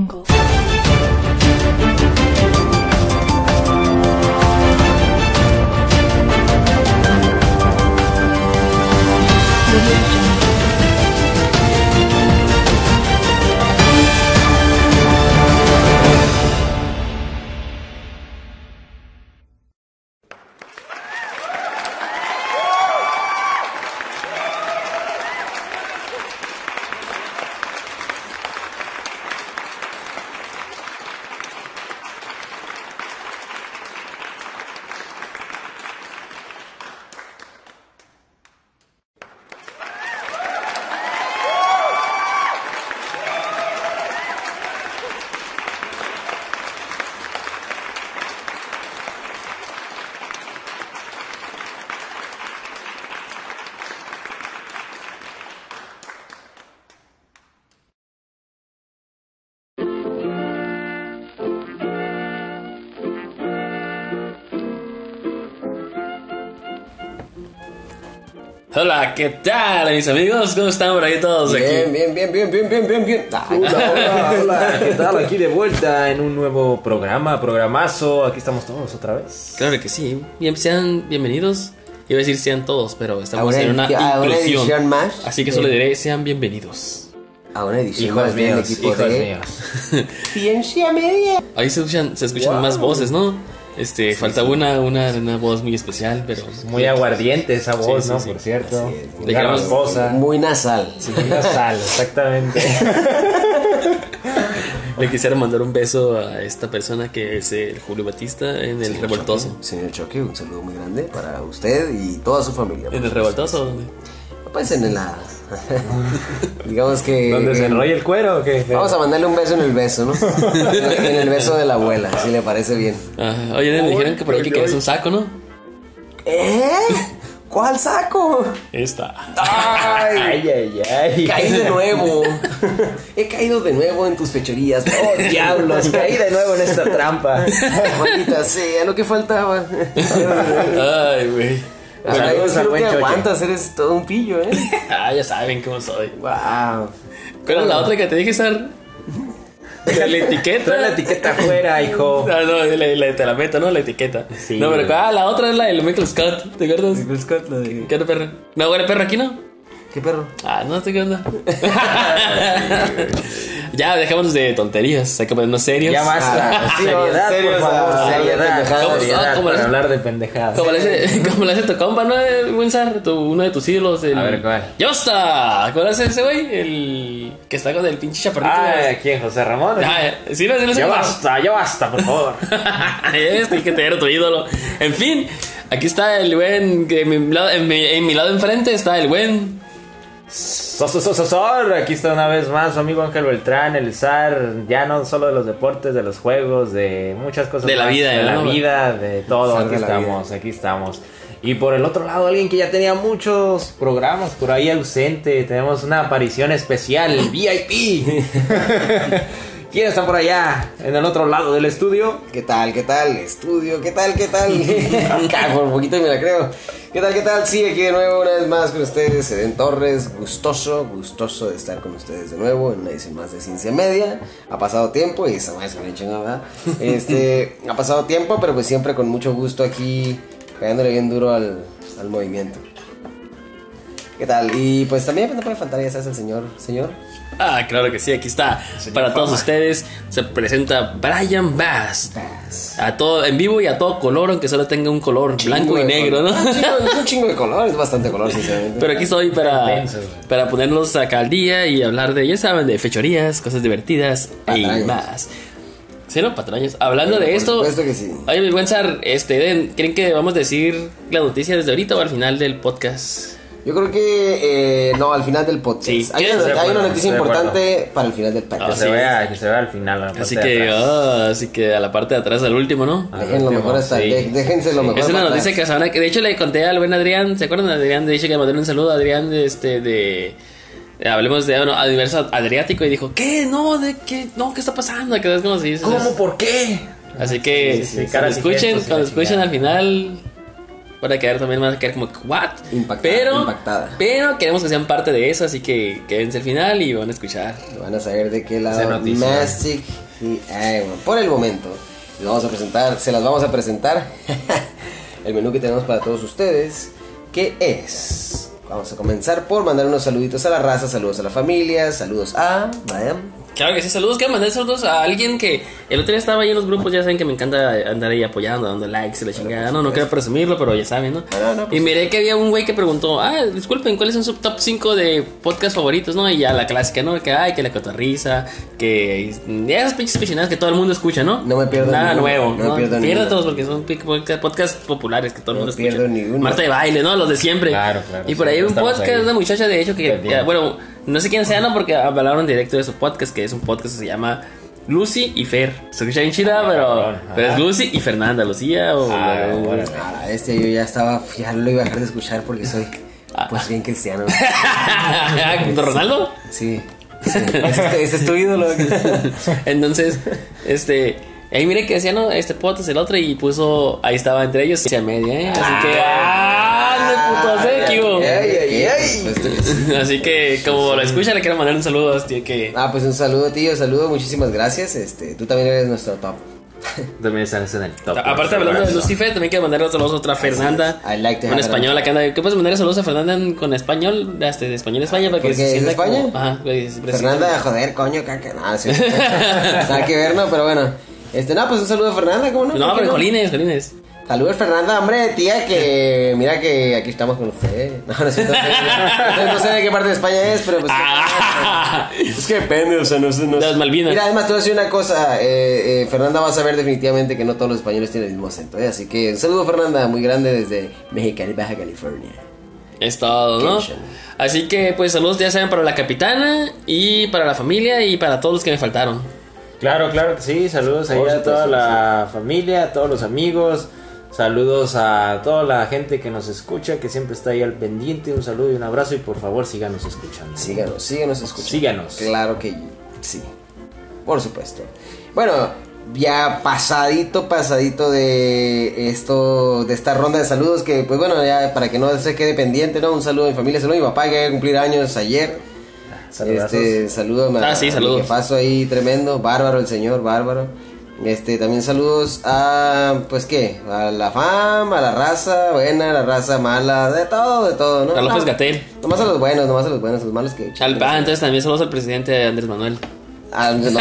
Angle. Hola, ¿qué tal, mis amigos? ¿Cómo están por ahí todos Bien, aquí? bien, bien, bien, bien, bien, bien, bien. Ah, Hola, hola, hola, ¿qué tal? Aquí de vuelta en un nuevo programa, programazo. Aquí estamos todos otra vez. Claro que sí. Bien, sean bienvenidos. Iba a decir sean todos, pero estamos en una inclusión. más. Así que solo diré sean bienvenidos. A una edición Hijos más míos, equipo hijos de míos. Ciencia Media. Ahí se escuchan, se escuchan Wow. más voces, ¿no? Este, falta una, una, una voz muy especial, pero Muy aguardiente esa voz, Sí, ¿no? Por cierto. Muy garbosa. Muy nasal. Muy nasal, exactamente. le quisiera mandar un beso a esta persona que es el Julio Batista en el revoltoso. Choque, Señor Choque, un saludo muy grande para usted y toda su familia. ¿En el revoltoso? ¿dónde? Pues en la. Digamos que. ¿Dónde se en- enrolla el cuero o qué? Vamos a mandarle un beso en el beso, ¿no? en el beso de la abuela, si le parece bien. Ah, oye, me dijeron que por aquí querías un saco, ¿no? ¿Eh? ¿Cuál saco? Esta. ¡Ay! Ay, ay, ay. Caí de nuevo. He caído de nuevo en tus fechorías. ¡Oh, Diablos, caí de nuevo en esta trampa. Maldita sea, lo que faltaba. Ay, güey. Al Creo buen que aguantas, eres todo un pillo, ¿eh? Ah, ya saben cómo soy. Wow. ¿Cuál es la otra que te dije, Sar? La, la etiqueta. Trae la etiqueta afuera, hijo. Ah, no, la, la- te la meto, ¿no? La etiqueta. Sí, no, pero ah, la otra es la del Michael Scott, ¿te acuerdas? ¿Qué era perro? No, era perro aquí, ¿no? ¿Qué perro? Ah, no sé qué onda. Ya, dejémonos de tonterías, hay que ponernos serios. Ya basta. Ah, sí, seriedad, por favor. ah, seriedad, pendejadas. ¿Cómo- seriedad cómo para le- hablar de pendejadas. Como le hace, como tu compa, ¿no? El buen Sar, tu- uno de tus ídolos. El... A ver, ¿cuál? ¡Ya está! ¿Cuál es ese güey? El que está con el pinche chaparrito. Ah, ¿quién? ¿José Ramón? Ah, sí, no, sí, Ya basta, ya basta, por favor. este que te era tu ídolo. En fin, aquí está el buen. que En mi, lado, en, mi, en mi lado enfrente está el buen. Aquí está una vez más su amigo Ángel Beltrán, el zar, ya no solo de los deportes, de los juegos, de muchas cosas De la más, vida, de la ¿no? vida, de todo. Aquí estamos, aquí estamos. Y por el otro lado, alguien que ya tenía muchos programas por ahí ausente, tenemos una aparición especial, VIP. ¿Quién está por allá, en el otro lado del estudio? ¿Qué tal? ¿Qué tal? Estudio, ¿qué tal? ¿Qué tal? Acá, por poquito me la creo. ¿Qué tal? ¿Qué tal? Sí, aquí de nuevo una vez más con ustedes, Eden Torres. Gustoso, gustoso de estar con ustedes de nuevo en una edición más de Ciencia Media. Ha pasado tiempo y esa madre se me chingada. Este, ha pasado tiempo, pero pues siempre con mucho gusto aquí pegándole bien duro al, al movimiento. ¿Qué tal? Y pues también no puede faltar, ya sabes, el señor, señor. Ah, claro que sí, aquí está. Para todos ustedes se presenta Brian Bass. A todo, en vivo y a todo color, aunque solo tenga un color blanco y Chingo negro, ¿no? color. Un chingo- Es un chingo de color, es bastante color, sinceramente. Pero aquí estoy para, Intenso, para ponernos acá al día y hablar de, ya saben, de fechorías, cosas divertidas y más. ¿Sí, no? Patrañas. Hablando Pero de esto. que sí. Oye, mi buen Sar, este, ¿creen que vamos a decir la noticia desde ahorita o al final del podcast? Yo creo que eh, no, al final del podcast. Sí, hay, una, hay una noticia importante para el final del Que podcast. se sí. vea, que se vea al final. a la Así parte de que, atrás. ah, así que a la parte de atrás, al último, ¿no? Dejen lo mejor hasta. sí. de- déjense lo mejor. Es una noticia atrás. que sabrán que de hecho le conté al buen Adrián, ¿se acuerdan de Adrián? De hecho que le mandé un saludo a Adrián de este de hablemos de bueno, universo adriático y dijo, "¿Qué? No, de qué? No, ¿qué está pasando?" Que es como si dices. ¿Cómo? ¿Por qué? Así que Sí, sí, cuando escuchen, cuando escuchen al final Van a quedar también, van a quedar como, ¿what? Impactada, pero, impactada. pero queremos que sean parte de eso, así que quédense al final y van a escuchar. Van a saber de qué lado. Mastic y Iron. Por el momento, les vamos a presentar, se las vamos a presentar el menú que tenemos para todos ustedes, que es. Vamos a comenzar por mandar unos saluditos a la raza, saludos a la familia, saludos a. Claro que sí, saludos. Quiero mandar saludos a alguien que el otro día estaba ahí en los grupos. Ya saben que me encanta andar ahí apoyando, dando likes y la chingada. No, no quiero presumirlo, pero ya saben, ¿no? No, no, pues. y miré que había un güey que preguntó, ah, disculpen, ¿cuáles son sus top 5 de podcast favoritos, no? Y ya la clásica, ¿no? Que, ay, que la cotorriza, que ya esas pinches cochinadas que todo el mundo escucha, ¿no? No me pierdo Nada ninguno, nuevo, no me ¿no? pierdo Pierdo ninguno. todos porque son podcasts populares que todo el No mundo pierdo escucha. ninguno. Marta de baile, ¿no? Los de siempre. Claro, claro, Y por sí, ahí un podcast, ahí. una muchacha de hecho que, ya, bueno, no sé quién sea, ¿no? Porque hablaron directo de su podcast, que es un podcast que se llama Lucy y Fer. Se escucha bien chida, pero, pero es. Lucy y Fernanda, Lucía o... Ah, o- bueno. Ah, este yo ya estaba, ya lo iba a dejar de escuchar porque soy, pues bien cristiano. ¿Con Ronaldo? Sí. sí. Ese, es- ese es tu ídolo. Entonces, este... Ahí mire que decía, ¿no? Este podcast, el otro, y puso... Ahí estaba entre ellos, y a media, ¿eh? Así que... ¡Ah! Que sí. Así que, como lo escucha, le quiero mandar un saludo. Así que... Ah, pues un saludo, tío, saludo, muchísimas gracias. Este, tú también eres nuestro top. También están en el top. Aparte hablando de Lucifer, también quiero mandar saludos a otra Fernanda. I like to Con have español, it. acá anda. ¿Qué puedes mandar saludos a Fernanda en- con español? Este, de español España para que ¿Porque es de sienta España? como- Ajá, pues, se Fernanda, joder, coño, caca. No, sí. Nada que ver, no, pero bueno. Este, no, pues un saludo a Fernanda, ¿cómo no? No, ¿Por qué pero Jolines, Jolines. Saludos, Fernanda, hombre, tía, que mira que aquí estamos con usted. No, no, sé, no, sé, no sé de qué parte de España es, pero pues. Ah. Es que depende, o sea, no sé. No De las. Malvinas. Mira, además, te voy a decir una cosa. eh, eh, Fernanda va a saber definitivamente que no todos los españoles tienen el mismo acento, ¿eh? Así que un saludo, Fernanda, muy grande desde Mexicali, Baja California. Es todo, ¿no? Así que, pues, saludos ya saben para la capitana y para la familia y para todos los que me faltaron. Claro, claro que sí. Saludos ahí a toda la familia, a todos los amigos. Saludos a toda la gente que nos escucha, que siempre está ahí al pendiente. Un saludo y un abrazo y por favor síganos escuchando. Síganos, síganos escuchando. Síganos. Claro que sí. Por supuesto. Bueno, ya pasadito, pasadito de esto, de esta ronda de saludos que, pues bueno, ya para que no se quede pendiente, ¿no? Un saludo a mi familia, saludo a mi papá que a cumplir años ayer. Saludazos. Este, saludo a, Ah, sí, a mi saludos. jefazo ahí tremendo, bárbaro el señor, bárbaro. Este, también saludos a, pues qué, a la fama, a la raza buena, a la raza mala, de todo, de todo, ¿no? A López No, Gatel. Nomás a los buenos, nomás a los buenos, a los malos que... Al, ah, entonces también saludos al presidente Andrés Manuel. Ah, no, yo,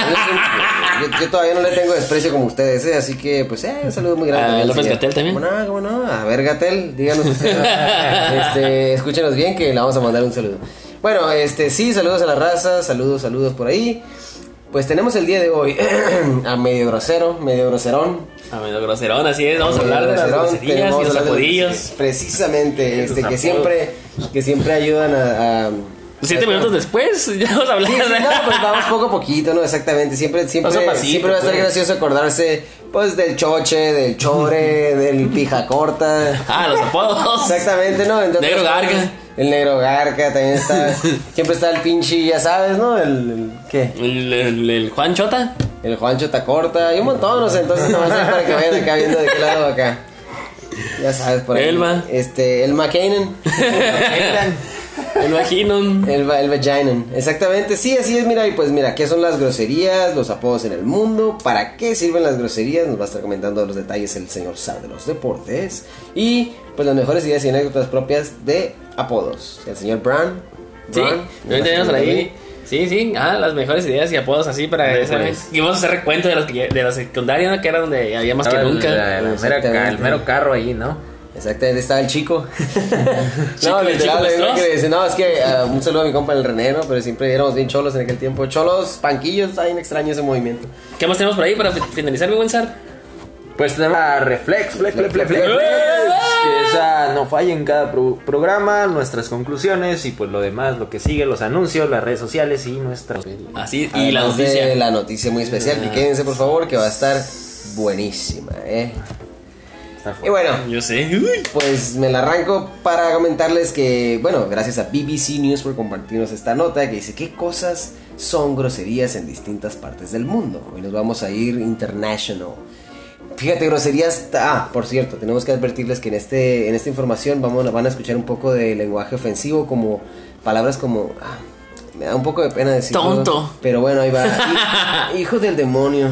yo- todavía no le tengo desprecio como ustedes, ¿eh? así que pues eh, un saludo muy grande. ¿A López. Gatell también? ¿Cómo no? ¿Cómo no? A ver, Gatel, díganos ustedes. este, escúchenos bien que le vamos a mandar un saludo. Bueno, este, sí, saludos a la raza, saludos, saludos por ahí. Pues tenemos el día de hoy a medio grosero, medio groserón. A medio groserón, así es. Vamos a hablar de las groserías y los apodillos. Precisamente, este, que siempre, que siempre ayudan a... a- Siete minutos después, ya vamos a hablar Sí, no, pues vamos poco a poquito, ¿no? Exactamente. Siempre, siempre, a pasito, siempre va a estar pues. gracioso acordarse, pues, del choche, del chore, del pija corta. Ah, los apodos. Exactamente, ¿no? Entre Negro Garga. El negro garca también está. siempre está el pinche, ya sabes, ¿no? El, el- ¿qué? El, el- el Juan Chota. El Juancho Tacorta y un montón, no sé. Entonces, nomás es para que vayan acá viendo de qué lado acá. Ya sabes, por ahí. Elma. Este, el McCain. El Vaginon. El, el vaginan, exactamente, sí, así es, mira, y pues mira, ¿qué son las groserías, los apodos en el mundo? ¿Para qué sirven las groserías? Nos va a estar comentando los detalles el señor Sab de los deportes y pues las mejores ideas y anécdotas propias de apodos. El señor Brown. Sí, tenemos ahí. Sí, sí, ah, las mejores ideas y apodos así para. Y vamos a hacer recuento de los que de la secundaria, ¿no? que era donde había más que el- nunca. el mero carro ahí, ¿no? Exactamente, estaba el chico. Chico, no, el literal, que dice, no, es que ah, un saludo a mi compa el René, ¿no? Pero siempre éramos bien cholos en aquel tiempo. Cholos, panquillos, está bien extraño ese movimiento. ¿Qué más tenemos por ahí para fi- finalizar, mi buen Sar? Pues tenemos a Reflex, Flex, Flex, Flex, Flex, ¡Eh! que esa no falla en cada pro- programa, nuestras conclusiones y pues lo demás, lo que sigue, los anuncios, las redes sociales y nuestra... Así, y la noticia. la noticia muy especial, que quédense por favor, que va a estar buenísima, ¿eh? Está Y bueno, Yo sé. Uy. pues me la arranco para comentarles que, bueno, gracias a BBC News por compartirnos esta nota que dice qué cosas son groserías en distintas partes del mundo. Hoy nos vamos a ir international. Fíjate, groserías. Ah, por cierto, tenemos que advertirles que en este en esta información vamos, van a escuchar un poco de lenguaje ofensivo, como palabras como. ah, me da un poco de pena decirlo. Tonto. Pero bueno, ahí va. Hi- Hijo del demonio.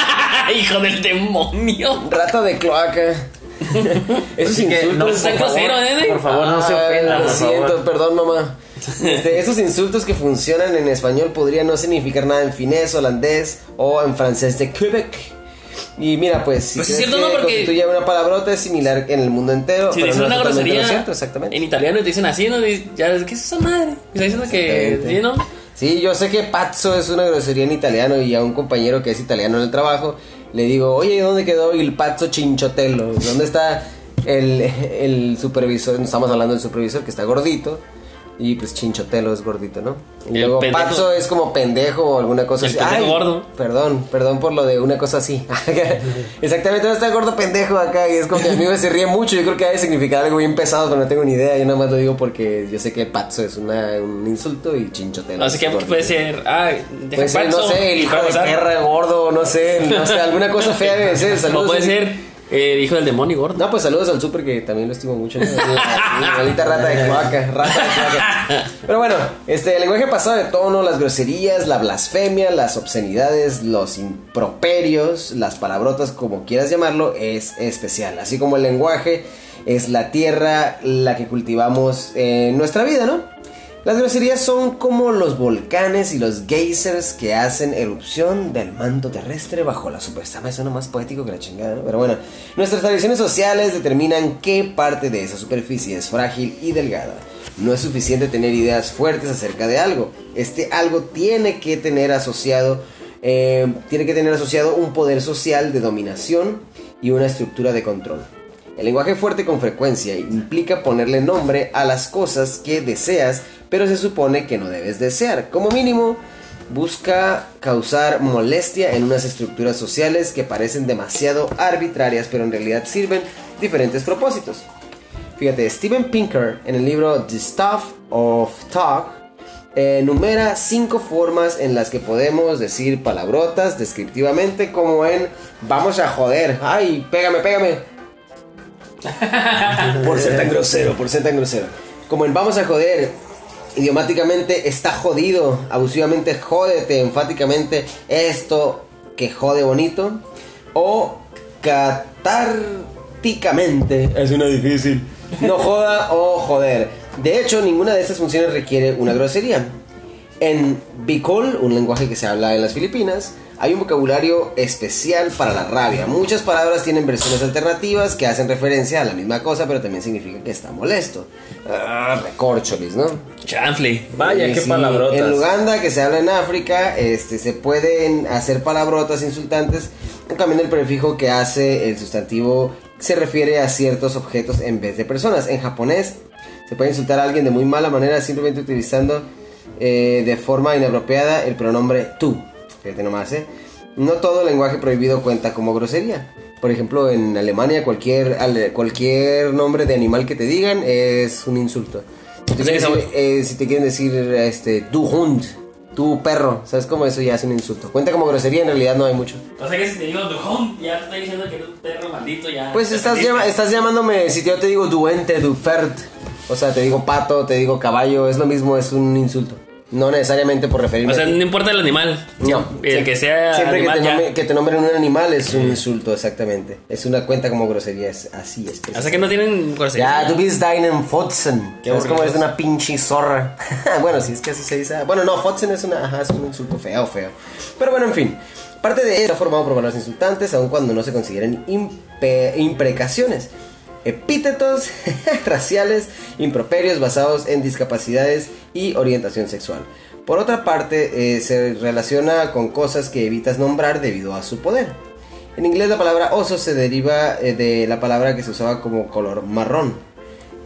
Hijo del demonio. Rata de cloaca. Esos Así que no, insultos. está por favor, ¿eh? por favor, no se Ah, ofenda, Lo siento, perdón, mamá. Este, esos insultos que funcionan en español podrían no significar nada en finés, holandés o en francés de Quebec. Y mira, pues, si Pues es cierto, que ¿no? Porque- constituye una palabrota es similar en el mundo entero. Si pero dicen no es una grosería cierto, exactamente. en italiano te dicen así, ¿no? Ya, ¿qué es esa madre? Está diciendo que. ¿Sí, no? Sí, yo sé que pazzo es una grosería en italiano y a un compañero que es italiano en el trabajo le digo, oye, ¿dónde quedó el pazzo chinchotelo? ¿Dónde está el, el supervisor? Estamos hablando del supervisor que está gordito y pues chinchotelo es gordito, ¿no? Y El luego pendejo. pazzo es como pendejo o alguna cosa El así. pendejo gordo. Perdón, perdón por lo de una cosa así. Exactamente, ¿dónde está el gordo pendejo acá? Y es como que a mí me se ríe mucho. Yo creo que ha de significar algo bien pesado, pero no tengo ni idea. Yo nada más lo digo porque yo sé que pazzo es una, un insulto y chinchotelo. Así que puede ser. Ah, deja Puede ser, no sé, el hijo de perra gordo, no sé, no sé, alguna cosa fea debe ser. O Saludos puede al- ser eh, hijo del demonio gordo. No, pues saludos al super que también lo estimo mucho. ¿no? Maldita rata de cloaca, rata de. Pero bueno, este, el lenguaje pasado de tono, las groserías, la blasfemia, las obscenidades, los improperios, las palabrotas, como quieras llamarlo, es especial. Así como el lenguaje es la tierra la que cultivamos en nuestra vida, ¿no? Las groserías son como los volcanes y los geysers que hacen erupción del manto terrestre bajo la superficie. Me suena más poético que la chingada, ¿no? Pero bueno, nuestras tradiciones sociales determinan qué parte de esa superficie es frágil y delgada. No es suficiente tener ideas fuertes acerca de algo. Este algo tiene que tener asociado, eh, tiene que tener asociado un poder social de dominación y una estructura de control. El lenguaje fuerte con frecuencia implica ponerle nombre a las cosas que deseas, pero se supone que no debes desear. Como mínimo, busca causar molestia en unas estructuras sociales que parecen demasiado arbitrarias, pero en realidad sirven diferentes propósitos. Fíjate, Steven Pinker en el libro The Stuff of Talk enumera cinco formas en las que podemos decir palabrotas descriptivamente, como en vamos a joder, ay, pégame, pégame. por ser tan grosero, por ser tan grosero. Como en vamos a joder, idiomáticamente está jodido, abusivamente jódete, enfáticamente esto que jode bonito. O catárticamente, es una difícil. No joda o joder. De hecho, ninguna de estas funciones requiere una grosería. En Bicol, un lenguaje que se habla en las Filipinas, hay un vocabulario especial para la rabia. Muchas palabras tienen versiones alternativas que hacen referencia a la misma cosa, pero también significa que está molesto. Ah, recorcholis, ¿no? Chanfle. Vaya, Y qué sí, palabrotas. En Uganda, que se habla en África, este, se pueden hacer palabrotas insultantes cambiando el prefijo que hace el sustantivo se refiere a ciertos objetos en vez de personas. En japonés se puede insultar a alguien de muy mala manera simplemente utilizando eh, de forma inapropiada el pronombre tú. Fíjate nomás, ¿eh? No todo lenguaje prohibido cuenta como grosería. Por ejemplo, en Alemania cualquier, cualquier nombre de animal que te digan es un insulto. Si te, Sí, quieren eh, si te quieren decir este, tu hund, tu perro, ¿sabes cómo eso ya es un insulto? Cuenta como grosería, en realidad no hay mucho. O sea que si te digo dujón, ya te estoy diciendo que eres un perro maldito, ya. Pues estás, llama- estás llamándome, si yo te digo duente, dufert, o sea, te digo pato, te digo caballo, es lo mismo, es un insulto. No necesariamente por referirme O sea, a no importa el animal. No, El que sea siempre animal que, te ya. nombre- que te nombren un animal es un insulto, exactamente. Es una cuenta como grosería, es así es. O sea que no tienen grosería. Ya, du bist deinen Fotzen. Qué Es como eres una pinche zorra. bueno, si es que así se dice. Bueno, no, Fotzen es, una, ajá, es un insulto feo, feo. Pero bueno, en fin. Parte de esto está formado por palabras insultantes, aun cuando no se consideren imprecaciones. Epítetos raciales, improperios basados en discapacidades y orientación sexual. Por otra parte, eh, se relaciona con cosas que evitas nombrar debido a su poder. En inglés la palabra oso se deriva eh, de la palabra que se usaba como color marrón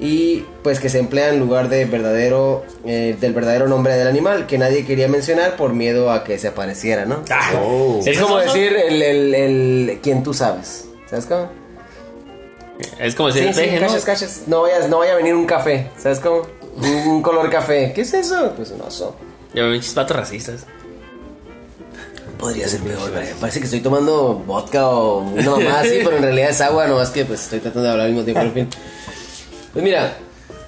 y pues que se emplea en lugar de verdadero eh, del verdadero nombre del animal que nadie quería mencionar por miedo a que se apareciera, ¿no? Ah, Oh. ¿sí es como decir el, el, el quien tú sabes, ¿sabes cómo? Es como decir Sí, sí, peje, ¿no? cachas, cachas. No vaya a venir un café, ¿sabes cómo? Un, un color café, ¿qué es eso? Pues un oso. Ya me pinches patos racistas. Podría ser peor. Parece que estoy tomando vodka o una mamá así, pero en realidad es agua, nomás que pues estoy tratando de hablar al mismo tiempo, en fin. Pues mira,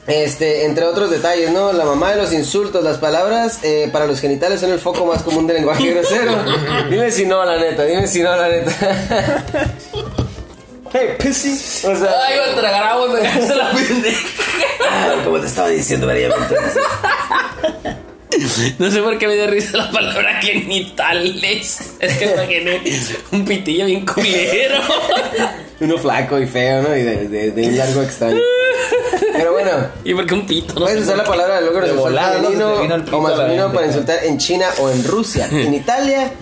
este, entre otros detalles, ¿no? La mamá de los insultos, las palabras eh, para los genitales son el foco más común del lenguaje grosero. Dime si no, la neta, dime si no, la neta. Hey, pissy. O sea, Ay, iba a tragar agua y me dejaste la pendeja. como te estaba diciendo, María. No sé por qué me dio risa la palabra genitales. Es que imaginé un pitillo bien culero. Uno flaco y feo, ¿no? Y de, de, de un largo extraño. Pero bueno, ¿Y por qué un pito? No puedes usar la palabra de logro De ¿no? femenino o masculino para insultar en China o en Rusia. En Italia,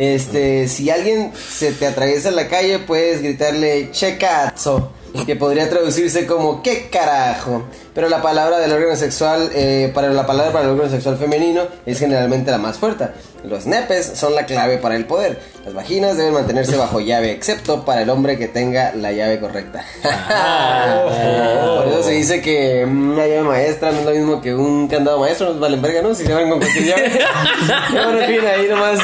este, si alguien se te atraviesa en la calle, puedes gritarle che cazzo, que podría traducirse como qué carajo. Pero la palabra del órgano sexual, eh, para la palabra para el órgano sexual femenino es generalmente la más fuerte. Los nepes son la clave para el poder. Las vaginas deben mantenerse bajo llave, excepto para el hombre que tenga la llave correcta. Por eso se dice que una llave maestra no es lo mismo que un candado maestro, no valen verga, ¿no? Si se van con cualquier llave. Pero bueno, en fin, ahí nomás.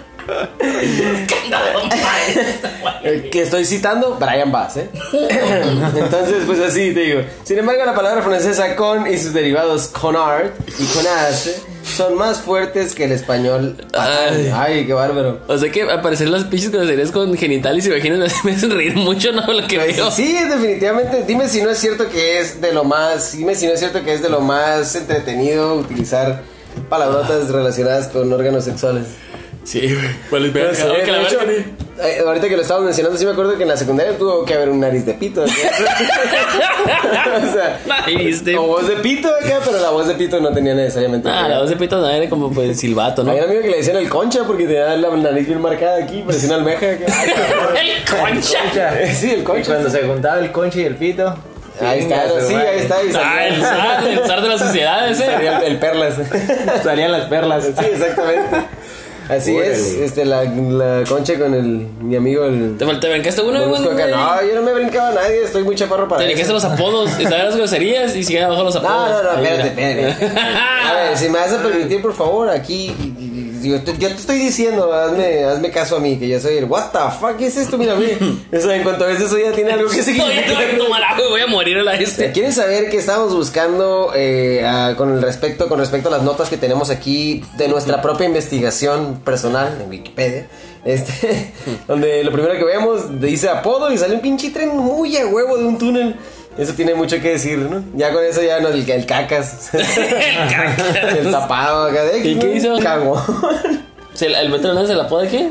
El que estoy citando, Brian Bass, ¿eh? Entonces, pues así te digo. Sin embargo, la palabra francesa con y sus derivados conard y conace son más fuertes que el español. Ay. Ay, qué bárbaro. O sea que aparecer las pinches groserías con genitales vaginas me hacen reír mucho, ¿no? Lo que veo. Sí, definitivamente. Dime si no es cierto que es de lo más. Dime si no es cierto que es de lo más entretenido utilizar palabrotas relacionadas con órganos sexuales. Sí, güey. Vale, Pero verga. sí, Aunque la hecho, verga eh, ahorita que lo estábamos mencionando, sí me acuerdo que en la secundaria tuvo que haber un nariz de pito. ¿sí? o sea, Nariz de- o voz de pito acá, pero la voz de pito no tenía necesariamente. Ah, la voz de pito no era como pues silbato, ¿no? Había un amigo que le decían el concha porque tenía la nariz bien marcada aquí, parecía una almeja. acá. El concha. sí, el Y concha. cuando se juntaba el conche y el pito. Ahí está, sí, ahí está. Y Ah, el zar, el zar de la sociedad ese. salía el, el perlas. Salían las perlas. Sí, exactamente. Así Órale. es, este, la, la concha con el, mi amigo el... Te falta brincaste uno, güey. No, yo no me brincaba a nadie, estoy muy chaparro para Te brincaste los apodos, y sabes las groserías y sigue abajo los apodos. No, no, no, espérate, espérate. A ver, si me vas a permitir, por favor, aquí. Yo te, yo te estoy diciendo, hazme, hazme caso a mí, que yo soy el. ¿What the fuck? ¿Qué es esto? Mira, mira. Eso, en cuanto a veces eso ya tiene algo que agua, voy a morir a la este. ¿Quieren saber qué estamos buscando eh, a- con el respecto con respecto a las notas que tenemos aquí de nuestra propia investigación personal en Wikipedia? Este, donde lo primero que vemos dice apodo y sale un pinche tren muy a huevo de un túnel. Eso tiene mucho que decir, ¿no? Ya con eso ya no el, el cacas. el tapado acá de ¿Y qué hizo? Cagón. ¿Se la- ¿El metro no se la apoda qué?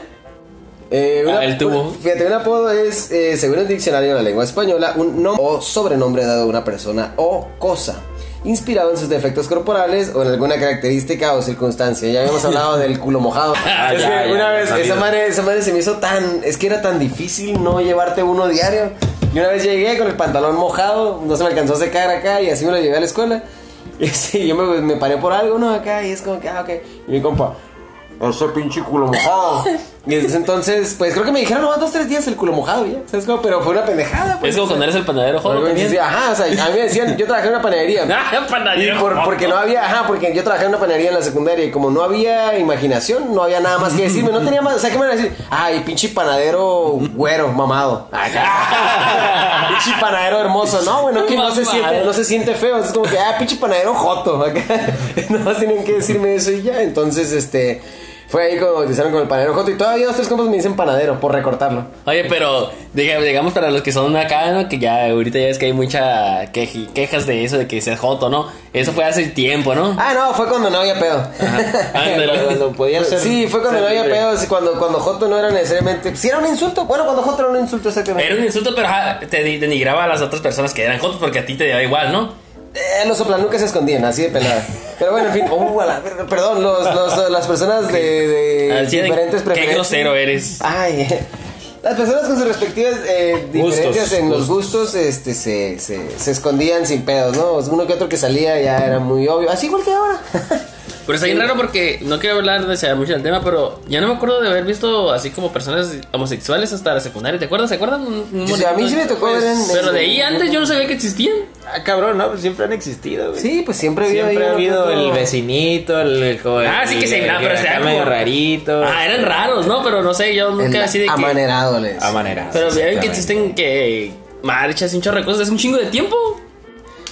Eh, una- Ah, el tubo. fíjate, un apodo es, eh, según el diccionario de la lengua española, un nombre o sobrenombre dado a una persona o cosa, inspirado en sus defectos corporales o en alguna característica o circunstancia. Ya habíamos hablado del culo mojado. Ah, es ya, que ya, una vez, esa madre, esa madre se me hizo tan, es que era tan difícil no llevarte uno diario. Y una vez llegué con el pantalón mojado, no se me alcanzó a secar acá y así me lo llevé a la escuela. Y sí, yo me, me paré por algo, ¿no? Acá y es como que, ah, ok. Y mi compa, ese pinche culo mojado. Y desde entonces, pues creo que me dijeron nomás dos, tres días el culo mojado, ya. ¿Sabes cómo? Pero fue una pendejada, pues. Es como cuando eres el panadero, también. así, Ajá, o sea, a mí me decían, yo trabajé en una panadería. Ah, Y panadero. por- porque no había, ajá, porque yo trabajé en una panadería en la secundaria y como no había imaginación, no había nada más que decirme, no tenía más, o sea, ¿qué me van a decir? Ay, pinche panadero güero, mamado. Acá. pinche panadero hermoso, no, bueno, que no se siente, no se siente feo, es como que, ah, pinche panadero joto. Acá. Nada más tienen que decirme eso y ya, entonces, este, fue ahí como bautizaron con el panadero joto y todavía dos, tres compas me dicen panadero por recortarlo. Oye, pero diga- digamos para los que son acá, ¿no? Que ya ahorita ya es que hay mucha quej- quejas de eso, de que seas joto, ¿no? Eso fue hace tiempo, ¿no? Ah, no, fue cuando no había pedo. Ándale. Cuando podía ser. Sí, fue cuando no había libre. pedos, cuando, cuando Joto no era necesariamente. Sí, era un insulto. Bueno, cuando Joto era un insulto, exactamente. Era un insulto, pero ajá, te denigraba a las otras personas que eran jotos porque a ti te da igual, ¿no? Eh, los soplanucas se escondían, así de pelada. Pero bueno, en fin. A la perdón, los, los- las personas de, de Así de- diferentes qué preferencias. grosero eres. Ay, las personas con sus respectivas eh, diferencias Gustos, en los gustos este, se, se, se escondían sin pedos, ¿no? Uno que otro que salía ya era muy obvio. Así igual que ahora. Pero está bien raro porque no quiero hablar de mucho del tema, pero ya no me acuerdo de haber visto así como personas homosexuales hasta la secundaria. ¿Te acuerdas? ¿Se acuerdan? Un- un Sí, a mí sí me tocó ver en- Pero de ahí antes yo no sabía que existían. Ah, cabrón, no, pues siempre han existido, güey. Sí, pues siempre ha habido Siempre ha habido el vecinito, el, el joven. Ah, sí que se- el no, pero sea medio rarito. Ah, eran raros, ¿no? Pero no sé, yo el nunca así de que. amanerado les. Amanerado. Pero ya ven que existen que marchas y un chorro de cosas. Es un chingo de tiempo.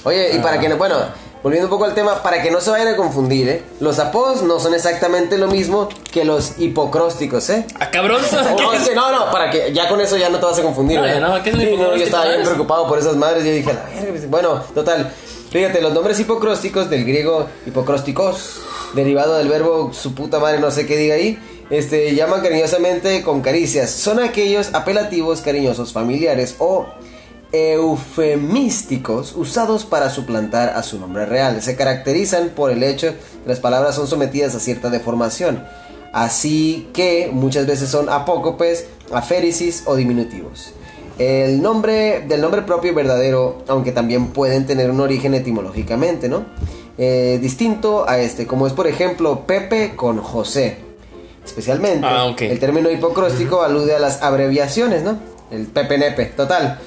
Oye, y para que no, bueno, volviendo un poco al tema, para que no se vayan a confundir, ¿eh? Los apodos no son exactamente lo mismo que los hipocrósticos, ¿eh? A cabrón. No, es que no, no, para que ya con eso ya no te vas a confundir, No, ya no, ¿qué es un Sí, no, yo estaba bien preocupado por esas madres, yo dije, a la verga, pues, bueno, total. Fíjate, los nombres hipocrósticos del griego hipocrósticos, derivado del verbo su puta madre, no sé qué diga ahí, este, llaman cariñosamente con caricias. Son aquellos apelativos cariñosos familiares o eufemísticos usados para suplantar a su nombre real. Se caracterizan por el hecho de que las palabras son sometidas a cierta deformación, así que muchas veces son apócopes, aféresis o diminutivos. El nombre del nombre propio y verdadero, aunque también pueden tener un origen etimológicamente, ¿no? Eh, distinto a este, como es por ejemplo Pepe con José. Especialmente, Ah, el término hipocróstico alude a las abreviaciones, ¿no? El Pepe Nepe, total.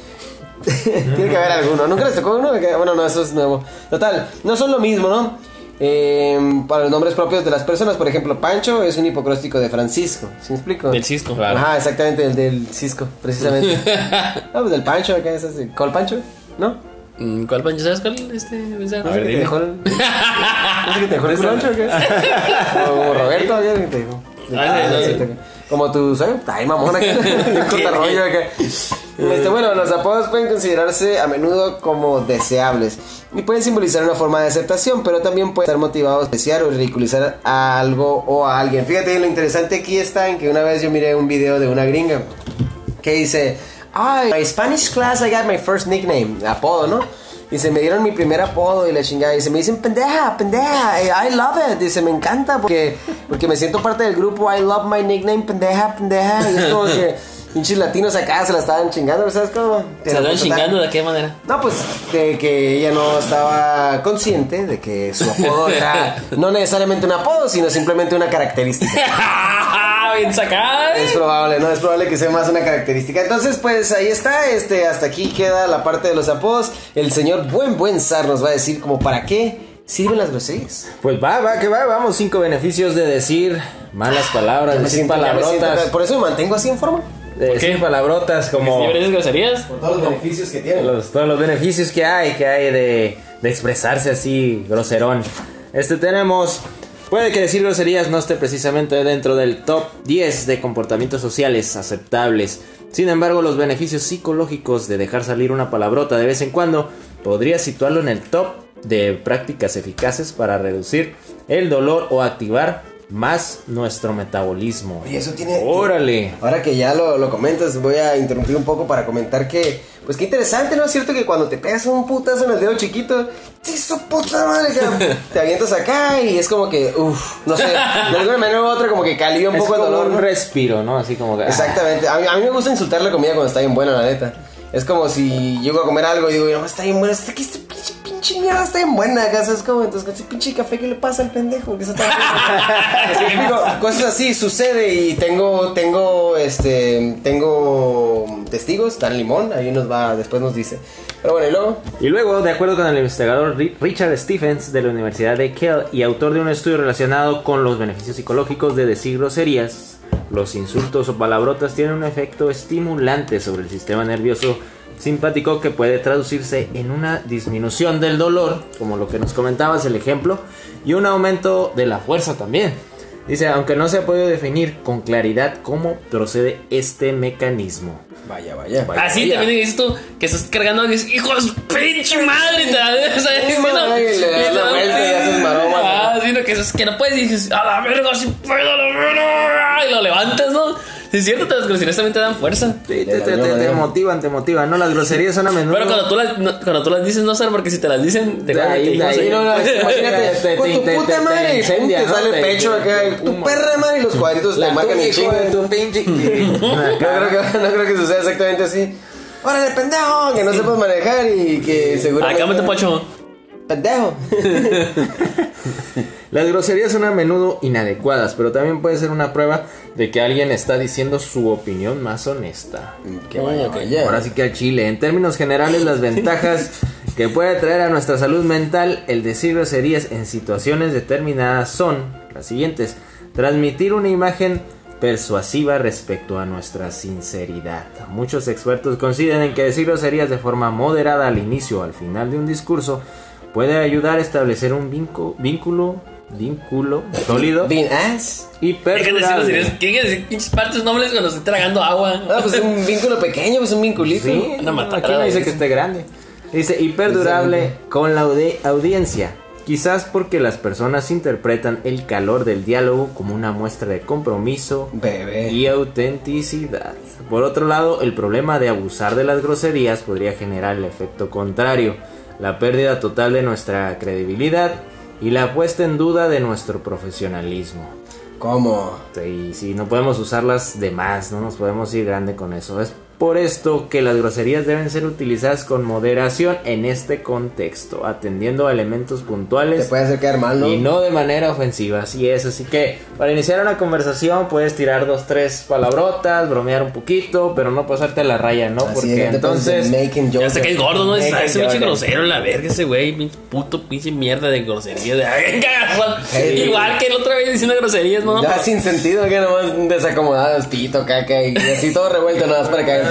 Tiene que haber alguno. ¿Nunca les tocó uno? Bueno, no, eso es nuevo. Total, no son lo mismo, ¿no? Eh, para los nombres propios de las personas, por ejemplo, Pancho es un hipocróstico de Francisco. ¿Sí me explico? Del Cisco. Claro. Ajá, exactamente, el del Cisco, precisamente. ah, pues del Pancho, acá es. ¿Cuál Pancho? ¿No? Mm, ¿Cuál pancho? ¿Sabes cuál? Este? A ver, ¿Que te dejó el... ¿No que te dejó el Pancho o qué? O Roberto, ¿qué te dijo? Ah, sí, no sí, Como tu, ¿sabes? Ay, mamona, que rollo acá. Este, bueno, los apodos pueden considerarse a menudo como deseables y pueden simbolizar una forma de aceptación, pero también pueden estar motivados a desear o ridiculizar a algo o a alguien. Fíjate, lo interesante aquí está en que una vez yo miré un video de una gringa que dice, ay, my Spanish class I got my first nickname, apodo, ¿no? Dice, me dieron mi primer apodo y la chingada. Dice, me dicen pendeja, pendeja, eh, I love it. Dice, me encanta porque, porque me siento parte del grupo, I love my nickname, pendeja, pendeja. Y es como que pinches latinos acá se la estaban chingando, ¿sabes cómo? ¿Se la estaban chingando de qué manera? No, pues de que ella no estaba consciente de que su apodo era no necesariamente un apodo, sino simplemente una característica. Bien sacada. Es probable, ¿no? Es probable que sea más una característica. Entonces, pues ahí está, este, hasta aquí queda la parte de los apodos. El señor Buen Buen Zar nos va a decir como para qué sirven las groserías. Pues va, va, que va, vamos. Cinco beneficios de decir malas palabras, decir siento- siento- palabrotas. por eso me mantengo así en forma. de decir qué? palabrotas como ¿Sí verías groserías? Por todos los beneficios que tiene. los, todos los beneficios que hay, que hay de, de expresarse así, groserón. Este tenemos. Puede que decir groserías no esté precisamente dentro del top 10 de comportamientos sociales aceptables. Sin embargo, los beneficios psicológicos de dejar salir una palabrota de vez en cuando podría situarlo en el top de prácticas eficaces para reducir el dolor o activar más nuestro metabolismo. Oye, eso tiene- Órale. Ahora que ya lo, lo comentas, voy a interrumpir un poco para comentar que, pues qué interesante, ¿no es cierto que cuando te pegas un putazo en el dedo chiquito, ¡sí, su puta madre! te avientas acá y es como que, uff, no sé, de alguna manera u otra como que calía un Es poco el como dolor. un respiro, ¿no? Así como que. ah. Exactamente, a mí, a mí me gusta insultar la comida cuando está bien buena, la neta. Es como si llego a comer algo y digo, no, está bien buena, está aquí este pinche, pinche mierda está bien buena, acá es como, entonces, con ese pinche café, ¿qué le pasa al pendejo? Que se está Así que digo, cosas así sucede y tengo, tengo, este, tengo testigos, Dan Limón, ahí nos va, después nos dice. Pero bueno, y luego, Y luego, de acuerdo con el investigador Ri- Richard Stephens de la Universidad de Keele y autor de un estudio relacionado con los beneficios psicológicos de decir groserías, los insultos o palabrotas tienen un efecto estimulante sobre el sistema nervioso simpático que puede traducirse en una disminución del dolor, como lo que nos comentabas el ejemplo, y un aumento de la fuerza también. Dice, aunque no se ha podido definir con claridad cómo procede este mecanismo. vaya, vaya. Así también dices tú que estás cargando y dices, hijo de su pinche madre. O sea, Ah, es, que no puedes y dices, a la verga, si puedo, a la verga. Y lo levantas, ¿no? Sí, es cierto, las groserías también te dan fuerza. Sí, te, te- te- te motivan, te motivan, ¿no? Las groserías son a menudo... Pero cuando tú, las, no, cuando tú las dices, no sé, porque si te las dicen, te Sí, no, no, imagínate, te- con tu te- puta madre, te sale el pecho acá, tu perra madre y los cuadritos te marcan el chingo. tu pinche... No creo, que, no creo que suceda exactamente así. ¡Órale, pendejo! Que no sepas manejar y que seguramente... Acá me te pocho. ¡Pendejo! Las groserías son a menudo inadecuadas, pero también puede ser una prueba de que alguien está diciendo su opinión más honesta. Que vaya, vaya. Ahora sí que al chile. En términos generales, las ventajas que puede traer a nuestra salud mental el decir groserías en situaciones determinadas son las siguientes. Transmitir una imagen persuasiva respecto a nuestra sinceridad. Muchos expertos consideran que decir groserías de forma moderada al inicio o al final de un discurso puede ayudar a establecer un vínculo, vínculo sólido Bean ass. y perdurable. ¿Qué quieren decir pinches partes nobles cuando se está tragando agua? Ah, pues un vínculo pequeño, pues un vinculito. Sí, matada, aquí no dice que esté grande. Dice, y perdurable con la audi- audiencia. Quizás porque las personas interpretan el calor del diálogo como una muestra de compromiso Bebé. y autenticidad. Por otro lado, el problema de abusar de las groserías podría generar el efecto contrario, la pérdida total de nuestra credibilidad y la puesta en duda de nuestro profesionalismo. ¿Cómo? Y si no podemos usarlas de más, no nos podemos ir grande con eso. Es por esto que las groserías deben ser utilizadas con moderación en este contexto, atendiendo a elementos Te puntuales puede hacer quedar mal, ¿no? y no de manera ofensiva. Así es, así que para iniciar una conversación puedes tirar dos, tres palabrotas, bromear un poquito, pero no pasarte la raya, ¿no? Así Porque es, te entonces... Ya sé que es gordo, ¿no? Es ese pinche grosero, la verga, ese güey, pinche puto, pinche mierda de. Hey. Igual que el otra vez diciendo groserías, ¿no? Ya sin sentido, que nomás desacomodados, pito, caca y así todo revuelto, nada más para caer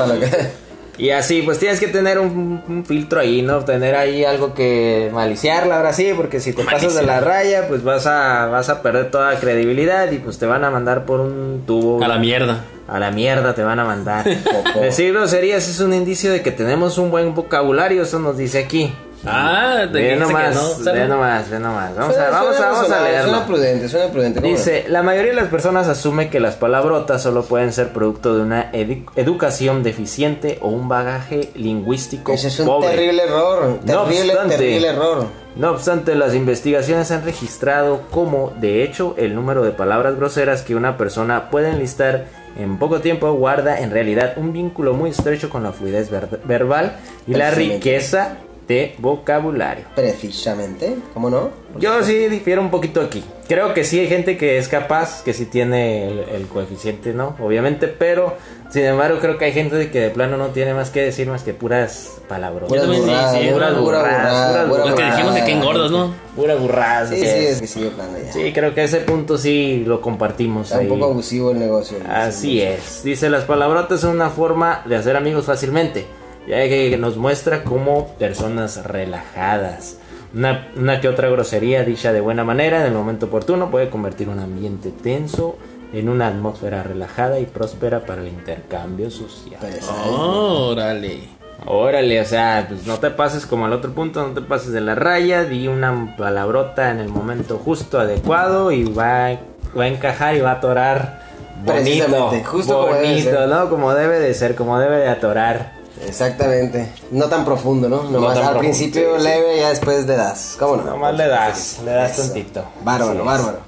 Y así, pues tienes que tener un, un filtro ahí, ¿no? Tener ahí algo que maliciarla ahora sí, porque si te pasas de la raya, pues vas a, vas a perder toda credibilidad y pues te van a mandar por un tubo. A la mierda. A la mierda te van a mandar. Decir groserías es un indicio de que tenemos un buen vocabulario, eso nos dice aquí. Ah, te Ve nomás, no. ve nomás, ve nomás. Vamos a, Suena- vamos a, suena vamos a leerlo. Suena prudente, suena prudente. ¿cómo no? Dice, la mayoría de las personas asume que las palabrotas solo pueden ser producto de una edu- educación deficiente o un bagaje lingüístico Ese es un pobre. terrible error. No Terrible, obstante- terrible error. No obstante, las investigaciones han registrado como, de hecho, el número de palabras groseras que una persona puede enlistar en poco tiempo guarda en realidad un vínculo muy estrecho con la fluidez ver- verbal y la riqueza de vocabulario. Precisamente, ¿cómo no? Yo sí difiero un poquito aquí. Creo que sí hay gente que es capaz, que sí tiene el, el coeficiente, ¿no? Obviamente, pero sin embargo creo que hay gente de que de plano no tiene más que decir más que puras palabras. Puras también, sí, burradas, sí, pura puras pura burradas, Los que burrada. dijimos que qué engordos, ¿no? Puras burradas. Sí, sí, es. que sí, de plano ya. Sí, creo que ese punto sí lo compartimos Está un ahí. poco abusivo el negocio. Así es. Dice, las palabrotas son una forma de hacer amigos fácilmente, ya que nos muestra como personas relajadas. Una, una que otra grosería dicha de buena manera en el momento oportuno puede convertir un ambiente tenso en una atmósfera relajada y próspera para el intercambio social. Pues, Órale. Órale, o sea, pues no te pases como al otro punto, no te pases de la raya, di una palabrota en el momento justo, adecuado y va, va a encajar y va a atorar bonito, Precisamente, justo como debe bonito, ser. ¿no? Como debe de ser, como debe de atorar. Exactamente. No tan profundo, ¿no? Nomás tan al profundo, principio sí, sí. leve, ya después le das. ¿Cómo no? Nomás le das, le das Eso. tantito. Bárbaro, bárbaro.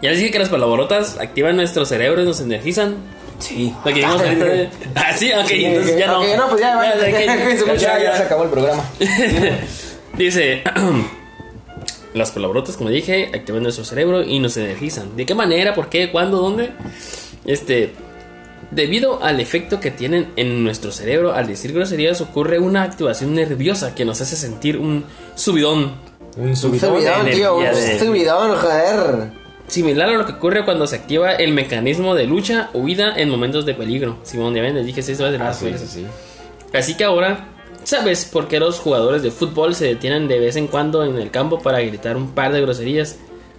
Ya les dije que las palabrotas activan nuestro cerebro y nos energizan. Sí. Lo que dijimos ahorita de... Ah, sí, ok, entonces ya no. Ok, no, pues ya, vaya. Ya. Ya, ya se acabó el programa. Dice, las palabrotas, como dije, activan nuestro cerebro y nos energizan. ¿De qué manera? ¿Por qué? ¿Cuándo? ¿Dónde? Este, debido al efecto que tienen en nuestro cerebro al decir groserías, ocurre una activación nerviosa que nos hace sentir un subidón. Un Un subidón. subidón, de tío. Un de- subidón, joder. Similar a lo que ocurre cuando se activa el mecanismo de lucha o huida en momentos de peligro. Simón, ya ven, les dije seis veces de Ah, las sí, sí, sí. Así que ahora, ¿sabes por qué los jugadores de fútbol se detienen de vez en cuando en el campo para gritar un par de groserías?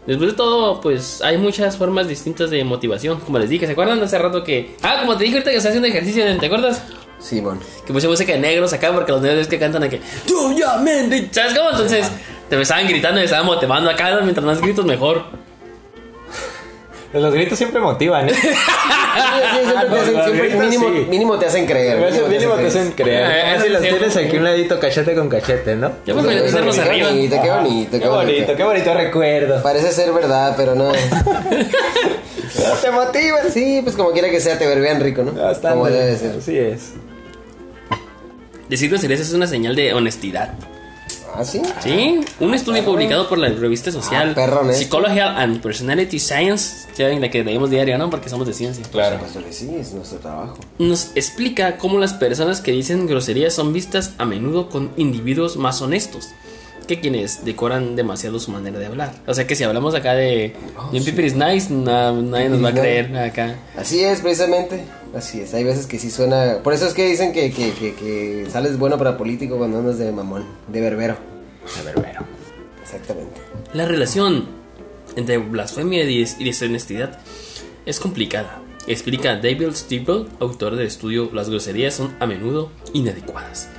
Después de todo, pues hay muchas formas distintas de motivación. Como les dije, ¿se acuerdan de hace rato que... Ah, como te dije ahorita que estás haciendo ejercicio, ¿te acuerdas? Simón. Que puse música de negros acá porque los negros es que cantan aquí. ¡Tú ya! ¿Sabes cómo? Entonces, te me estaban gritando y estaban motivando acá. Mientras más gritos, mejor. Los gritos siempre motivan, ¿eh? Sí, sí, siempre te hacen- los siempre gritos, mínimo, sí. mínimo te hacen creer. A veces mínimo te hacen Eh, creer. es los tienes aquí un ladito cachete con cachete, ¿no? Ya pues me arriba. bonito, qué bonito, Qué bonito, qué bonito recuerdo. Parece ser verdad, pero no. Te motiva. Sí, pues como quiera que sea, te verbean rico, ¿no? Bastante. Como debe de ser. Así es. Decir groserías es una señal de honestidad. ¿Ah, sí? Sí, un estudio publicado por la revista social Ah, esto. Psychology and Personality Science, ya en la que leemos diario, ¿no? Porque somos de ciencia. Claro. Sí, es nuestro trabajo. Nos explica cómo las personas que dicen groserías son vistas a menudo con individuos más honestos que quienes decoran demasiado su manera de hablar. O sea que si hablamos acá de Oh, Jim sí. Piper is nice, na- nadie nos va a No. creer acá. Así es, precisamente. Así es. Hay veces que sí suena. Por eso es que dicen que, que, que, que sales bueno para político cuando andas de mamón, de berbero. Ver, bueno. Exactamente. La relación entre blasfemia y des- y deshonestidad es complicada. Explica David Stiebel, autor del estudio Las groserías son a menudo inadecuadas.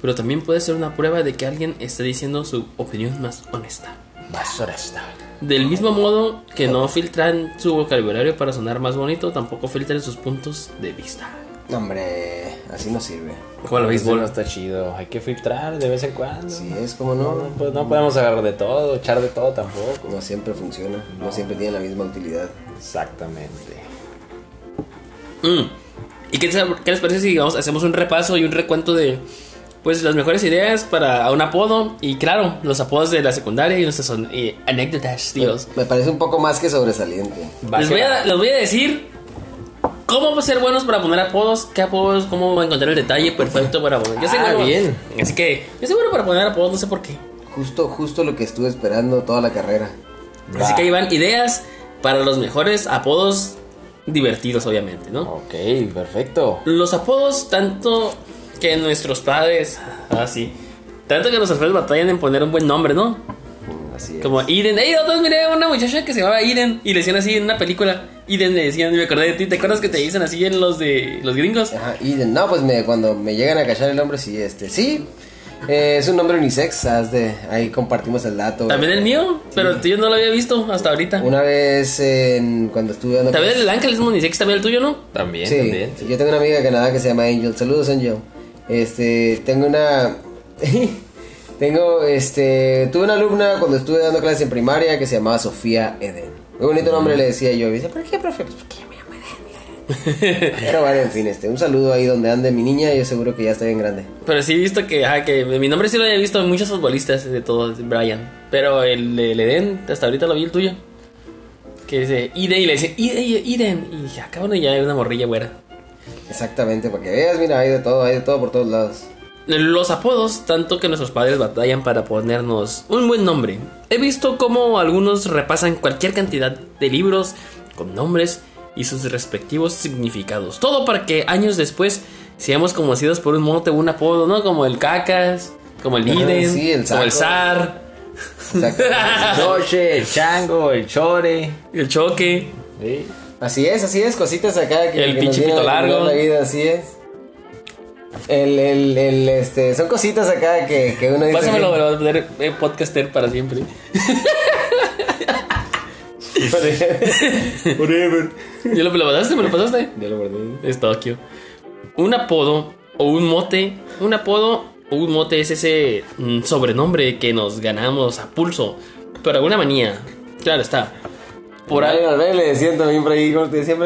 Pero también puede ser una prueba de que alguien está diciendo su opinión más honesta. Basura está. Del mismo modo que no filtran su vocabulario para sonar más bonito, tampoco filtran sus puntos de vista. No, hombre, así no sirve. Como el Béisbol no está chido. Hay que filtrar de vez en cuando. Así es, como No, no. pues no podemos agarrar de todo, echar de todo tampoco. No siempre funciona. No siempre tiene la misma utilidad. Exactamente. Mm. ¿Y qué, qué les parece si vamos, hacemos un repaso y un recuento de pues las mejores ideas para un apodo? Y claro, los apodos de la secundaria y nuestras eh, anécdotas, tíos. Me parece un poco más que sobresaliente. Les voy, a, les voy a decir cómo ser buenos para poner apodos, qué apodos, cómo encontrar el detalle perfecto para poner. Yo soy Ah, bueno. bien. Así que yo soy bueno para poner apodos, no sé por qué. Justo, justo lo que estuve esperando toda la carrera. Así que ahí van ideas para los mejores apodos divertidos, obviamente, ¿no? Ok, perfecto. Los apodos, tanto que nuestros padres, así, tanto que nuestros padres batallan en poner un buen nombre, ¿no? Así es. Como Eden. Hey, otros miré a una muchacha que se llamaba Eden y le decían así en una película. Eden le decían, y me acordé de ti. ¿Te acuerdas que te dicen así en los de los gringos? Ajá, y de- no, pues me, cuando me llegan a cachar el nombre, sí, este, sí. eh, es un nombre unisex, haz de, ahí compartimos el dato. También el mío, pero tuyo no lo había visto hasta ahorita. Una vez en, cuando estuve dando También el ángel es unisex, también el tuyo, ¿no? También, Sí, también. yo tengo una amiga de Canadá que se llama Angel. Saludos, Angel. Este, tengo una. tengo, este. Tuve una alumna cuando estuve dando clases en primaria que se llamaba Sofía Eden. Muy bonito nombre le decía yo. Y decía, ¿por qué, profe? Pues porque yo me llamo Eden, Eden". Pero bueno, en fin, este. Un saludo ahí donde ande mi niña. Yo seguro que ya está bien grande. Pero sí he visto que, ajá, que mi nombre sí lo había visto en muchos futbolistas de todos, Brian. Pero el, el Eden, hasta ahorita lo vi el tuyo. Que dice Eden y le dice Eden, Eden. Y acá bueno, ya hay una morrilla güera. Exactamente, para que veas, mira, hay de todo, hay de todo por todos lados. Los apodos, tanto que nuestros padres batallan para ponernos un buen nombre. He visto cómo algunos repasan cualquier cantidad de libros con nombres y sus respectivos significados. Todo para que años después seamos conocidos por un mote o un apodo, ¿no? Como el cacas, como el Iden, sí, el como el zar. El choche, el chango, el chore. el choque. Sí. Así es, así es, cositas acá que, El que pinche pito largo. la vida, así es. El, el, el, este, son cositas acá que, que uno dice. Pásamelo, me lo voy a poner eh, podcaster para siempre. Forever. ¿Ya lo, me lo pasaste? ¿Me lo pasaste? Ya lo guardé. Es Tokio. Un apodo o un mote. Un apodo o un mote es ese mm, sobrenombre que nos ganamos a pulso. Por alguna manía. Claro está. Por ahí algo. le decían también por ahí, como te decía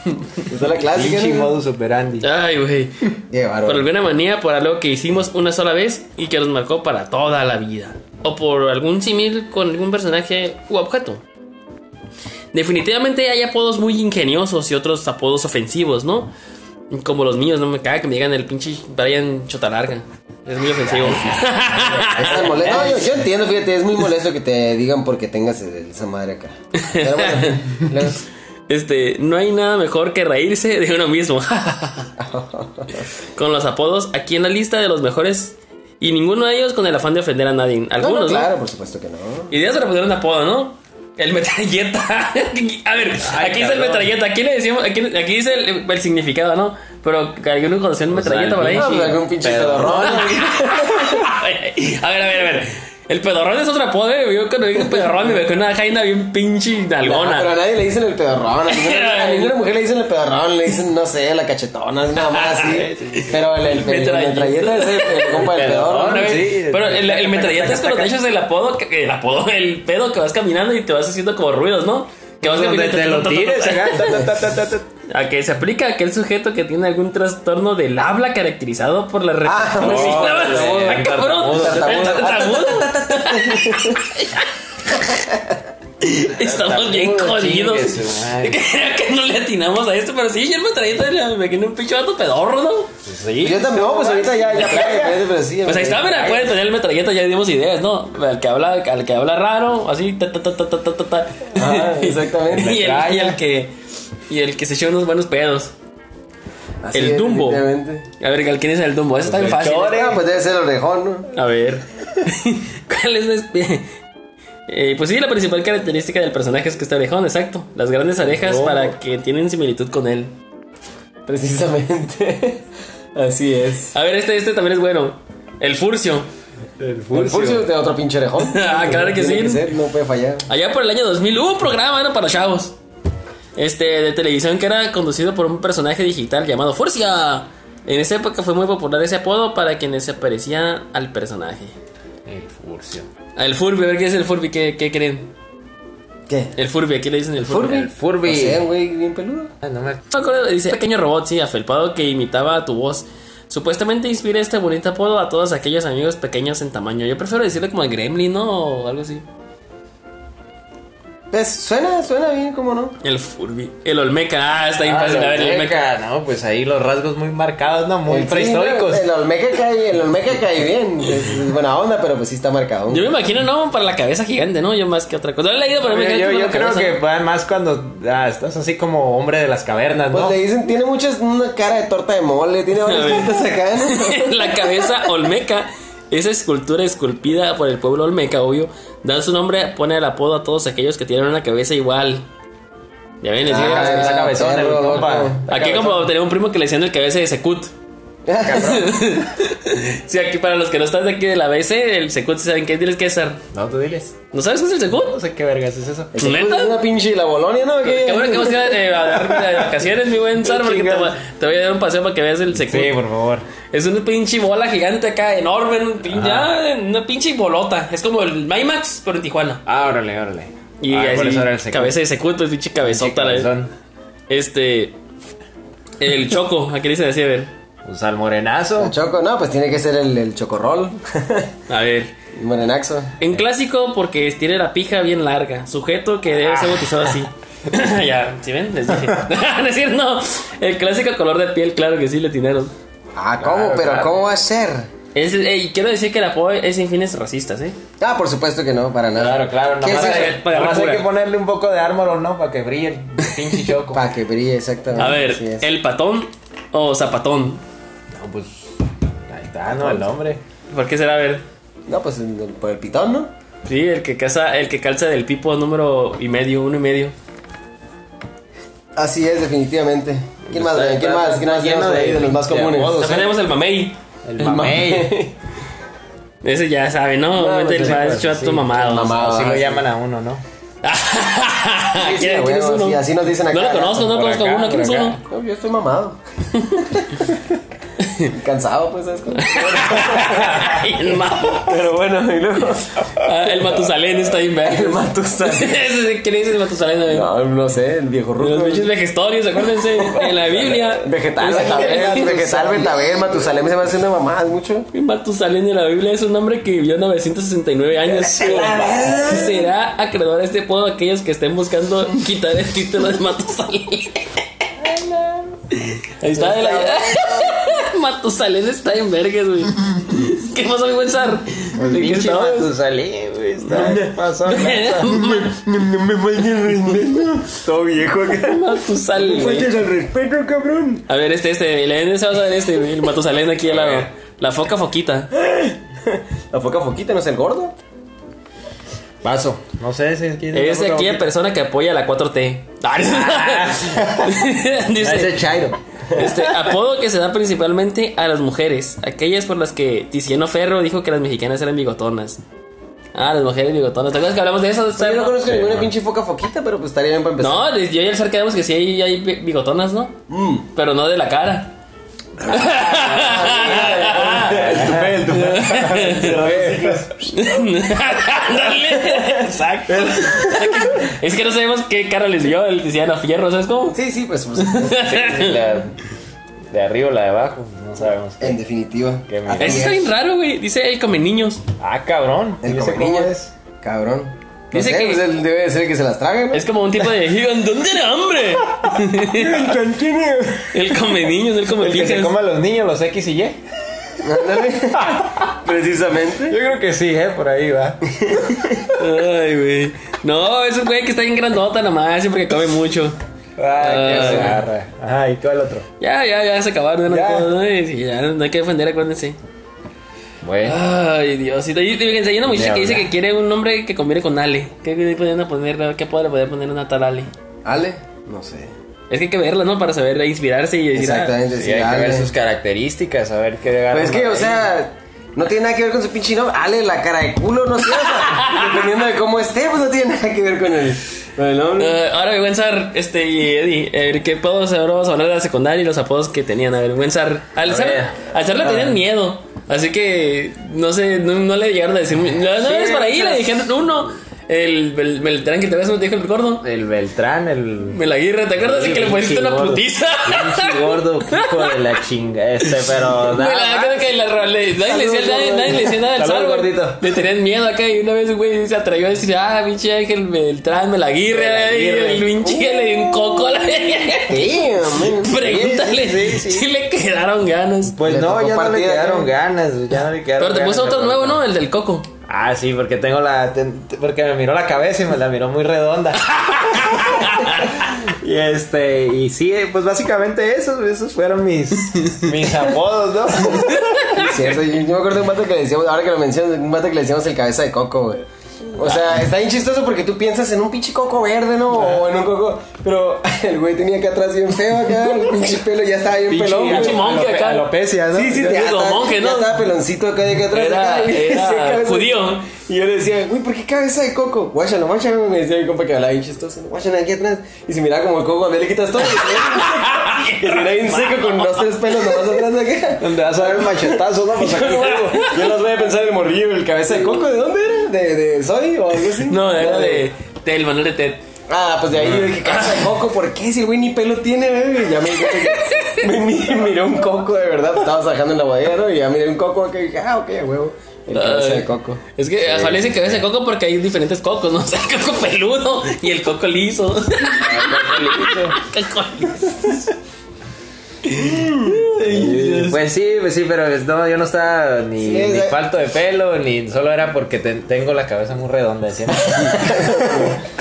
siempre. Está la clásica, Pinche ¿no? modus operandi. Ay, güey. Por alguna manía, por algo que hicimos una sola vez y que nos marcó para toda la vida. O por algún símil con algún personaje u objeto. Definitivamente hay apodos muy ingeniosos y otros apodos ofensivos, ¿no? Como los míos, no me caga que me digan el pinche Brian Chotalarga. Es muy ofensivo. Está molesto. No, yo, yo entiendo, fíjate, es muy molesto que te digan porque tengas esa madre acá. Pero bueno, luego- Este, no hay nada mejor que reírse de uno mismo. con los apodos aquí en la lista de los mejores y ninguno de ellos con el afán de ofender a nadie. No, no, Algunos, ¿no? claro, por supuesto que no. Ideas para poner un apodo, ¿no? El metralleta. a ver, Ay, aquí dice el cabrón. metralleta. Aquí le decimos, aquí, aquí dice el, el significado, ¿no? Pero alguno conoció un metralleta por ahí. No, pues algún pinche pedorrón. a ver, a ver, a ver. El pedorrón es otro apodo, ¿eh? Yo cuando digo pedorrón me veo una jaina bien pinche No, pero a nalgona. nadie le dicen el pedorrón. A ninguna, a ninguna mujer le dicen el pedorrón. Le dicen, no sé, la cachetona, nada más así. Pero el, el, el, Metralleta. metralleta es el, el compa del El pedorrón. Ver, Sí, pero el, el metralleta es cuando te echas el apodo, que- el apodo, el pedo que vas caminando y te vas haciendo como ruidos, ¿no? Que vas caminando te lo tires acá a que se aplica a aquel sujeto que tiene algún trastorno del habla caracterizado por la repetición cabrón. Estamos bien jodidos. Creo que no le atinamos a esto, pero sí, yo me traía me quedé un pinche vato pedorro, ¿no? Sí. Yo también, pues ahorita ya, ya, pero sí. Pues ahí está, mira, pueden tener el metralleta, ya dimos ideas, ¿no? Al que habla, al que habla raro, así, ta, ta, ta, ta, ta, ta, ta. exactamente. Y el que y el que se echó unos buenos pedos. Así el es, Dumbo. A ver, ¿quién es el Dumbo? Eso está bien el fácil. Chore. Ah, pues debe ser el orejón, ¿no? A ver. ¿Cuál es la Eh, pues sí, la principal característica del personaje es que está orejón, exacto. Las grandes orejas para que tienen similitud con él. Precisamente. Así es. A ver, este, este también es bueno. El Furcio. El El Furcio de otro pinche orejón. Ah, claro que sí. ser, no puede fallar. Allá por el año 2000 hubo un programa ¿no? para chavos. Este, de televisión que era conducido por un personaje digital llamado Furcia. En esa época fue muy popular ese apodo para quienes se parecía al personaje. El Furcio. El Furby, a ver qué es el Furby, ¿qué, qué creen? ¿Qué? El Furby, ¿a qué le dicen el Furby? El Furby. No sé, güey, bien peludo. Ah, no me- No me acuerdo, dice pequeño robot, sí, afelpado que imitaba tu voz. Supuestamente inspira este bonito apodo a todos aquellos amigos pequeños en tamaño. Yo prefiero decirle como el Gremlin, ¿no? O algo así. Pues suena, suena bien, ¿cómo no? El Furby. El Olmeca, ah, está bien Ah, fácil. A ver, el Olmeca. No, pues ahí los rasgos muy marcados, no, muy sí, prehistóricos. El Olmeca cae, el Olmeca cae bien. Es, es buena onda, pero pues sí está marcado. Yo me imagino, no, para la cabeza gigante, ¿no? Yo más que otra cosa. No lo he leído, pero me yo, creo cabeza. que va más cuando ah, estás así como hombre de las cavernas, Pues ¿no? le dicen, tiene muchas, una cara de torta de mole, tiene varias cositas acá, ¿no? la cabeza Olmeca, esa escultura esculpida por el pueblo Olmeca, obvio, da su nombre, pone el apodo a todos aquellos que tienen una cabeza igual. Ya ven, les digo, Ah. Está Aquí como tenía un primo que le decían el cabeza de Secut. Sí, aquí para los que no están de aquí de la BC, el Secut, ¿saben qué? Diles qué es. No, tú diles. ¿No sabes qué es el Secut? No sé qué vergas es eso. ¿Neta? es una pinche la Bolonia, ¿no? ¿Qué? Qué bueno que vamos a ir eh, a dar de vacaciones, mi buen Sar, porque te, voy- te voy a dar un paseo para que veas el Secut. Sí, por favor. Es una pinche bola gigante acá, enorme, un pin- ya, una pinche bolota. Es como el Mymax, pero en Tijuana. Ah, órale, órale. Y ah, por así, era el cabeza de Secut, pues pinche cabezota. la-. Este. El Choco, ¿a qué le dicen así? A ver. Pues al morenazo. El choco, no, pues tiene que ser el, el chocorrol. A ver. Morenaxo. En clásico, porque tiene la pija bien larga. Sujeto que debe ser bautizado así. ya, ¿sí ven? Les dije. cierto, no. El clásico color de piel, claro que sí, le tinaron. Ah, ¿cómo? Claro, Pero claro. ¿cómo va a ser? Es, quiero decir que el apodo es sin fines racistas, ¿eh? Ah, por supuesto que no, para nada. Claro, claro. ¿Qué Nomás, es Para nomás hay que ponerle un poco de árbol, ¿no? Para que brille el pinche choco. Para que brille, exactamente. A ver, el patón o zapatón. No, pues. Ahí está, ¿no? El nombre. ¿Por qué será? A ver. No, pues el- el- por el pitón, ¿no? Sí, el que casa, el que calza del pipo número y medio, uno y medio. Así es, definitivamente. ¿Quién más? ¿Quién está- más? ¿Quién más por ahí de- de los más comunes? apodos. También tenemos el mamey. El mamey. Ese ya sabe, ¿no? No, pues, el sí, más chato sí, mamado. mamado. Así lo llaman a uno, ¿no? ¿Quién, Sí, quién es bueno, uno? sí, así nos dicen acá. No lo conozco, no por conozco acá, uno. ¿Quién es uno? No, yo estoy mamado. Cansado, pues, ¿sabes? Pero bueno, y luego. Ah, el Matusalén está bien. El Matusalén. ¿Quién el Matusalén? No, no sé, el viejo Los ruco. bichos vegetarios, acuérdense, en la Biblia. Vegetal, Betabel, vegetal, Betabel, Matusalén se va haciendo mamadas mucho. Matusalén en la Biblia es un hombre que vivió 969 años. Será acreedor a este a aquellos que estén buscando quitar el título de Matusalén. Ahí está. de la- Matusalén está en vergas, güey. ¿Qué pasó, mi buen Sar? ¿De qué pinche? Matusalén, güey. Está pasó. Me faltes el respeto. Todo viejo acá. Matusalén. güey. el respeto, cabrón. A ver, este, este, leen ese, vas a ver este, el Matusalén aquí al lado. La foca foquita. La foca foquita, ¿no es el gordo? Paso. No sé si es quién Es de aquella persona que apoya la 4T. Dice, Ese Chairo. este apodo que se da principalmente a las mujeres, aquellas por las que Tiziano Ferro dijo que las mexicanas eran bigotonas. Ah, las mujeres bigotonas. ¿Te acuerdas que hablamos de eso? Yo no conozco ninguna pinche foca foquita, pero pues estaría bien para empezar. No, yo y el Sar quedamos que sí hay, hay bigotonas, ¿no? Mm. Pero no de la cara. El tupé, el tupé. Ándale. Exacto. Es que no sabemos qué cara les dio el Tiziano Fierro, ¿sabes cómo? Sí, sí, pues, pues, La de arriba o la de abajo, no sabemos. en definitiva. Eso está es. bien raro, güey. Dice el come niños. Ah, cabrón. El ¿Y ese come niños. es? Cabrón. No Dice sé, que- pues él debe de ser el que se las traga, ¿no? Es como un tipo de. ¿Dónde tiene hambre? El come niños, el come El que se coma a los niños, los X y Y. Precisamente. Yo creo que sí, ¿eh? Por ahí va. Ay, güey. No, es un güey que está bien grandota nomás, siempre que come mucho. Ay, qué zarra. Ajá, ¿y cuál otro? Ya, ya, ya se acabaron. Ya. Ya, no, Sí, ya, no hay que defender, acuérdense. Bueno. Ay, Diosito. Y fíjense, hay una muchacha que dice que quiere un nombre que combine con Ale. ¿Qué podrían poner? ¿Qué podría poder poner una tal Ale? Ale, no sé. Es que hay que verla, ¿no? Para saber inspirarse y decir. ah, Exactamente, Sí, sí, hay que ver sus características, a ver qué Pues es que, o sea, no tiene nada que ver con su pinche nombre. Ale, la cara de culo, no sé. O sea, dependiendo de cómo esté, pues no tiene nada que ver con el, con el nombre. Eh, ahora, Wensar, este, y Eddie, eh, ¿qué apodos? Ahora vamos a hablar de la secundaria y los apodos que tenían. A ver, Wensar, al ver. al le A tenían miedo. Así que, no sé, no, no le llegaron a decir. No, no Sí, es por ahí, o sea, le dijeron uno. El, el Beltrán que te ves, no te dijo el gordo. El Beltrán, el. Me la guirra, ¿te acuerdas de que le pusiste una putiza? Pinche gordo, hijo de la chinga. Este, pero. Nada que la, nadie, le decía, nadie, nadie le decía nada al güey. gordito. Le tenían miedo acá y una vez un güey se atrevió a decir, ah, pinche Ángel Beltrán, me la guirra. Y Melaguirre. el pinche le dio un coco a la. Pregúntale si le quedaron ganas. Pues no, ya no le quedaron ¿no? ganas, ya no le quedaron Pero te puso otro nuevo. ¿no? El del coco. Ah, sí, porque tengo la. ten- porque me miró la cabeza y me la miró muy redonda. y este. Y sí, pues básicamente esos, esos fueron mis. mis apodos, ¿no? Cierto, yo, yo me acuerdo de un vato que le decíamos, ahora que lo mencionas, un vato que le decíamos el cabeza de coco, güey. O sea, está bien chistoso porque tú piensas en un pinche coco verde, ¿no? O en un coco. Pero el güey tenía acá atrás bien feo, acá, el pinche pelo ya estaba bien pelón. pinche monje acá. Alopecia, ¿no? Sí, sí, Ya ya, estaba, monje, ya ¿no? estaba peloncito acá de acá atrás. Era- era judío. Y yo le decía, güey, ¿por qué cabeza de coco? Guáchalo, guáchalo. Me decía mi compa que hablaba bien chistoso. Guáchalo aquí atrás. Y si miraba como el coco, a mí le quitas todo. Que si era bien seco con dos, tres pelos nomás atrás de acá. Donde vas a ver el machetazo, ¿no? Pues aquí Yo los voy a pensar el morrillo, el cabeza de coco, ¿de dónde era? ¿De, de Soy o algo así? No, era de del Manuel de Ted. Ah, pues de ahí yo dije, cabeza de coco, ¿por qué? Si el güey ni pelo tiene, güey. Y Ya me, dije, me, mi- miré un coco de verdad, estaba sacando en la bodega, ¿no? Y ya miré un coco y dije, ah, ok, huevo. El cabeza de coco. Es que Juan le dicen cabeza de coco porque hay diferentes cocos, ¿no? O sea, el coco peludo y el coco liso. Coco liso. Pues sí, pues sí, pero no, yo no estaba ni, Sí, ni falto de pelo, ni solo era porque te- tengo la cabeza muy redonda, decía.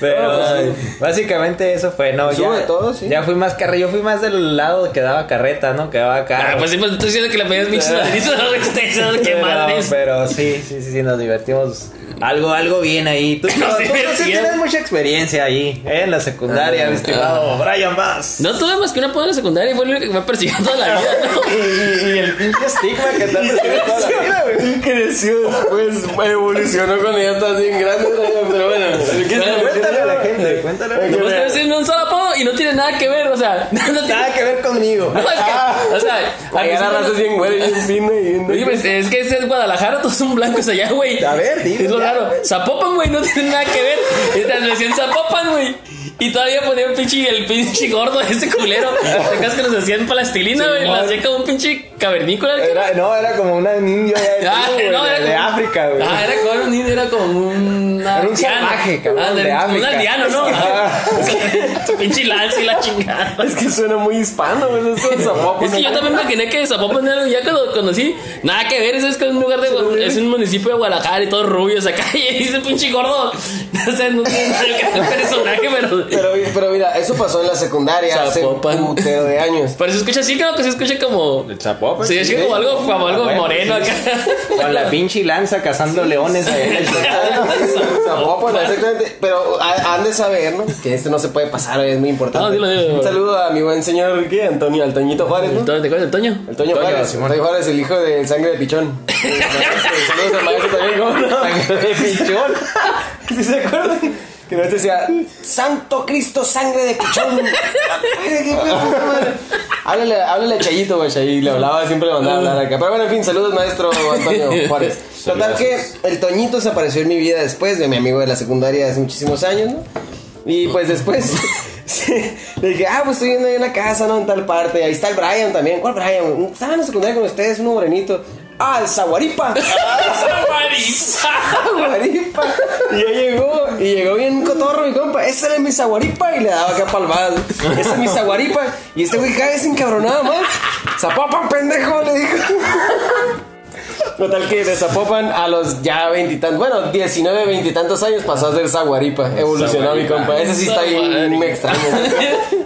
Pero No, pues, ay, básicamente eso fue, no, Sube ya, todo, sí. ya fui más carreta, yo fui más del lado que daba carreta, ¿no? Que daba carro. Ah, pues sí, pues estoy diciendo que le pedías pinches ladrillos a los extensos, qué pero, pero sí, sí, sí, sí, nos divertimos algo, algo bien ahí. Tú, Nos tú- tú tienes mucha experiencia ahí, ¿eh? en la secundaria, Ah, mi estimado Brian Bass. No tuve más que una apodo en la secundaria y fue lo único que me persiguió toda la vida, ¿no? Y, y- y el pinche estigma que te ha perseguido toda la vida, güey. Y creció después, evolucionó cuando ya estás bien grande, pero bueno. Cuéntale a la gente, cuéntale a la Me gente. estoy diciendo un solo apodo y no tiene nada que ver, o sea, no tiene Nada que ver conmigo. No, es que, o sea, al Ahí la raza no- es bien güey, bien fina y bien. Oye, pues, es que ese es Guadalajara, todos son blancos allá, güey. A ver, dime, Güey. Zapopan, güey, no tiene nada que ver. Están recién Zapopan, güey. Y todavía ponía un pinche, el pinche gordo, ese culero. ¿Te acuerdas que nos hacían plastilina, güey? La hacía como un pinche cavernícola. Era, no, era como una niña de, Ah, güey, no, de, era de como- África, güey. Ah, era como un niño, era como un. Era un salvaje, cabrón, de, de Un África. aldeano, ¿no? Ah. Pinche lance y la chingada. Es que suena muy hispano, güey. Es que yo también me imaginé que Zapopan era ya cuando conocí, nada que ver, eso es que es un lugar de es un municipio de Guadalajara y todos rubios acá y dice pinche gordo. No sé, no tiene nada que ver personaje, pero Pero, pero mira, eso pasó en la secundaria hace Zapopan. un putero de años. pero se escucha así, creo que se escucha como El Zapopan. Sí, es como algo, como algo Ah, bueno, moreno sí. acá. Con la pinche lanza cazando leones. ahí. Zapopan, exactamente. Pero ha- han de saber, ¿no? Que esto no se puede pasar, es muy importante. No, dilo, dilo. Un saludo a mi buen señor, ¿qué? Antonio, al Toñito Juárez, ¿no? ¿Te acuerdas del Toño? El Toño Juárez, Simón. Toño Juárez, el hijo de sangre de pichón. Saludos al maestro también, ¿cómo no? De pichón. ¿Sí se acuerdan? Que no decía, Santo Cristo, sangre de pichón. Háblale, háblale a Chayito, güey. Chay le hablaba, siempre le mandaba a hablar acá. Pero bueno, en fin, saludos, maestro Antonio Juárez. Total que el Toñito se apareció en mi vida después de mi amigo de la secundaria hace muchísimos años, ¿no? Y pues después sí, le dije, ah, pues estoy viendo ahí en la casa, ¿no? En tal parte. Ahí está el Brian también. ¿Cuál Brian? Estaba en la secundaria con ustedes, uno morenito. Ah, el Zaguaripa. Zaguaripa. Y ya llegó, y llegó bien cotorro mi compa. Ese era mi Zaguaripa. Y le daba acá palmadas. Ese es mi Zaguaripa. Y este güey cae sin cabronada más. Zapopan, pendejo, le dijo. Total que de Zapopan a los ya veintitantos, bueno, 19, veintitantos años pasó a ser Zaguaripa. Evolucionó mi compa. Ese sí está bien extraño.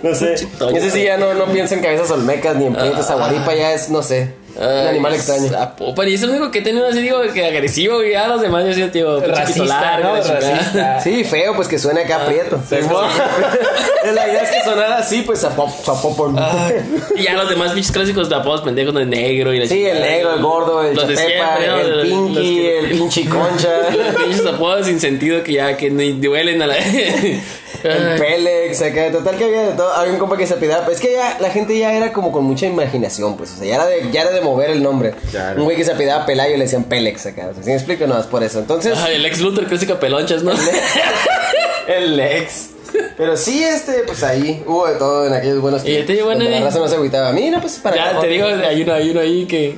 No sé. Ese sí ya no, no piensa en cabezas olmecas ni en pleitos. Zaguaripa ya es, no sé. Un animal extraño. Zapopan, y es el único que he tenido así, digo, que agresivo, y a los demás yo sí, tío, Racista, ¿no? Racista. Sí, feo, pues que suene acá prieto. La idea es que sonara así, pues Zapop- Zapopan. Y ya los demás bichos clásicos de apodos pendejos de negro y la Sí, el negro, el gordo, el Los el Los pinky, que- el pinche concha, Los pinches apodos sin sentido que ya que ni duelen a la. el Pélex, acá, total que había de todo. Había un compa que se pidaba, es que ya la gente ya era como con mucha imaginación, pues, o sea, ya era de, ya era de mover el nombre. Claro. Un güey que se pidaba Pelayo le decían Pélex acá, o sea, ¿sí me explico? No, es por eso. Entonces, Ay, el ex Luthor clásico pelonchas, ¿no? el ex. Pero sí, este, pues ahí hubo de todo en aquellos buenos Y te digo, bueno, la raza no se agüitaba. A mí, no, pues para ya te digo, hay uno, hay uno ahí que.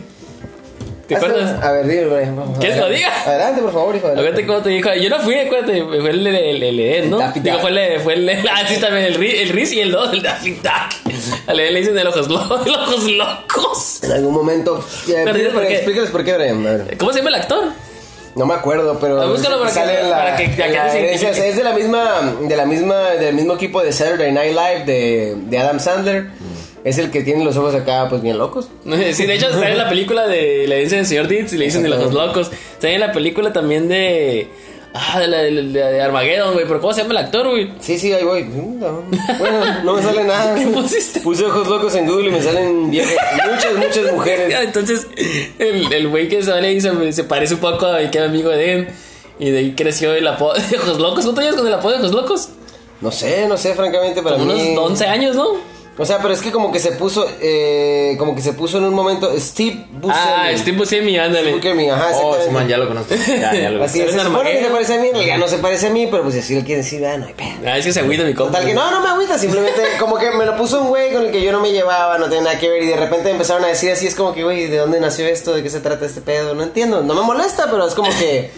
¿Te acuerdas? A ver, dime, vamos. ¿Quieres que lo diga? Adelante, por favor, hijo. Acuérdate cómo te dijo. Yo no fui, acuérdate. Fue el el, el, el Ed, ¿no? Digo, fue el. Fue el ah, sí, también. El, el Riz y el 2, el Daffy Duck. Al Ed le dicen el ojos, lo- el ojos locos. En algún momento. Qué. Explícales por qué, Brian. ¿Cómo se llama el actor? No me acuerdo, pero Ah, búscalo para que- sale en la, para que- ya que la identifiques. es de la misma de la misma del mismo equipo de Saturday Night Live de, de Adam Sandler. Es el que tiene los ojos acá pues bien locos. Sí, de hecho, sale en la película de la herencia del señor Ditz y le dicen de los ojos locos. Sale en la película también de. Ah, de, la, de, de Armageddon, güey. Pero ¿cómo se llama el actor, güey? Sí, sí, ahí voy. No. Bueno, no me sale nada. ¿Qué pusiste? Puse ojos locos en Google y me salen viejas, muchas, muchas mujeres. Entonces, el, el güey que sale ahí se, se parece un poco a que era amigo de él. Y de ahí creció el apodo de Ojos Locos. ¿Cuánto llevas con el apodo de Ojos Locos? No sé, no sé, francamente, para Como mí. unos 11 años, ¿no? O sea, pero es que como que se puso, eh, como que se puso en un momento Steve Buscemi. Ah, Steve Buscemi, ándale. Buscemi, ajá, Oh, exactamente. Simón, ya lo conozco. Ya, ya lo Así es, se Es supone que se parece a mí, realidad no se parece a mí, pero pues si así lo quiere decir, ah, no hay pedo. Ah, es que se agüita mi compa. Total que no, no me agüita, simplemente como que me lo puso un güey con el que yo no me llevaba, no tenía nada que ver y de repente empezaron a decir así, es como que, güey, ¿de dónde nació esto? ¿De qué se trata este pedo? No entiendo, no me molesta, pero es como que,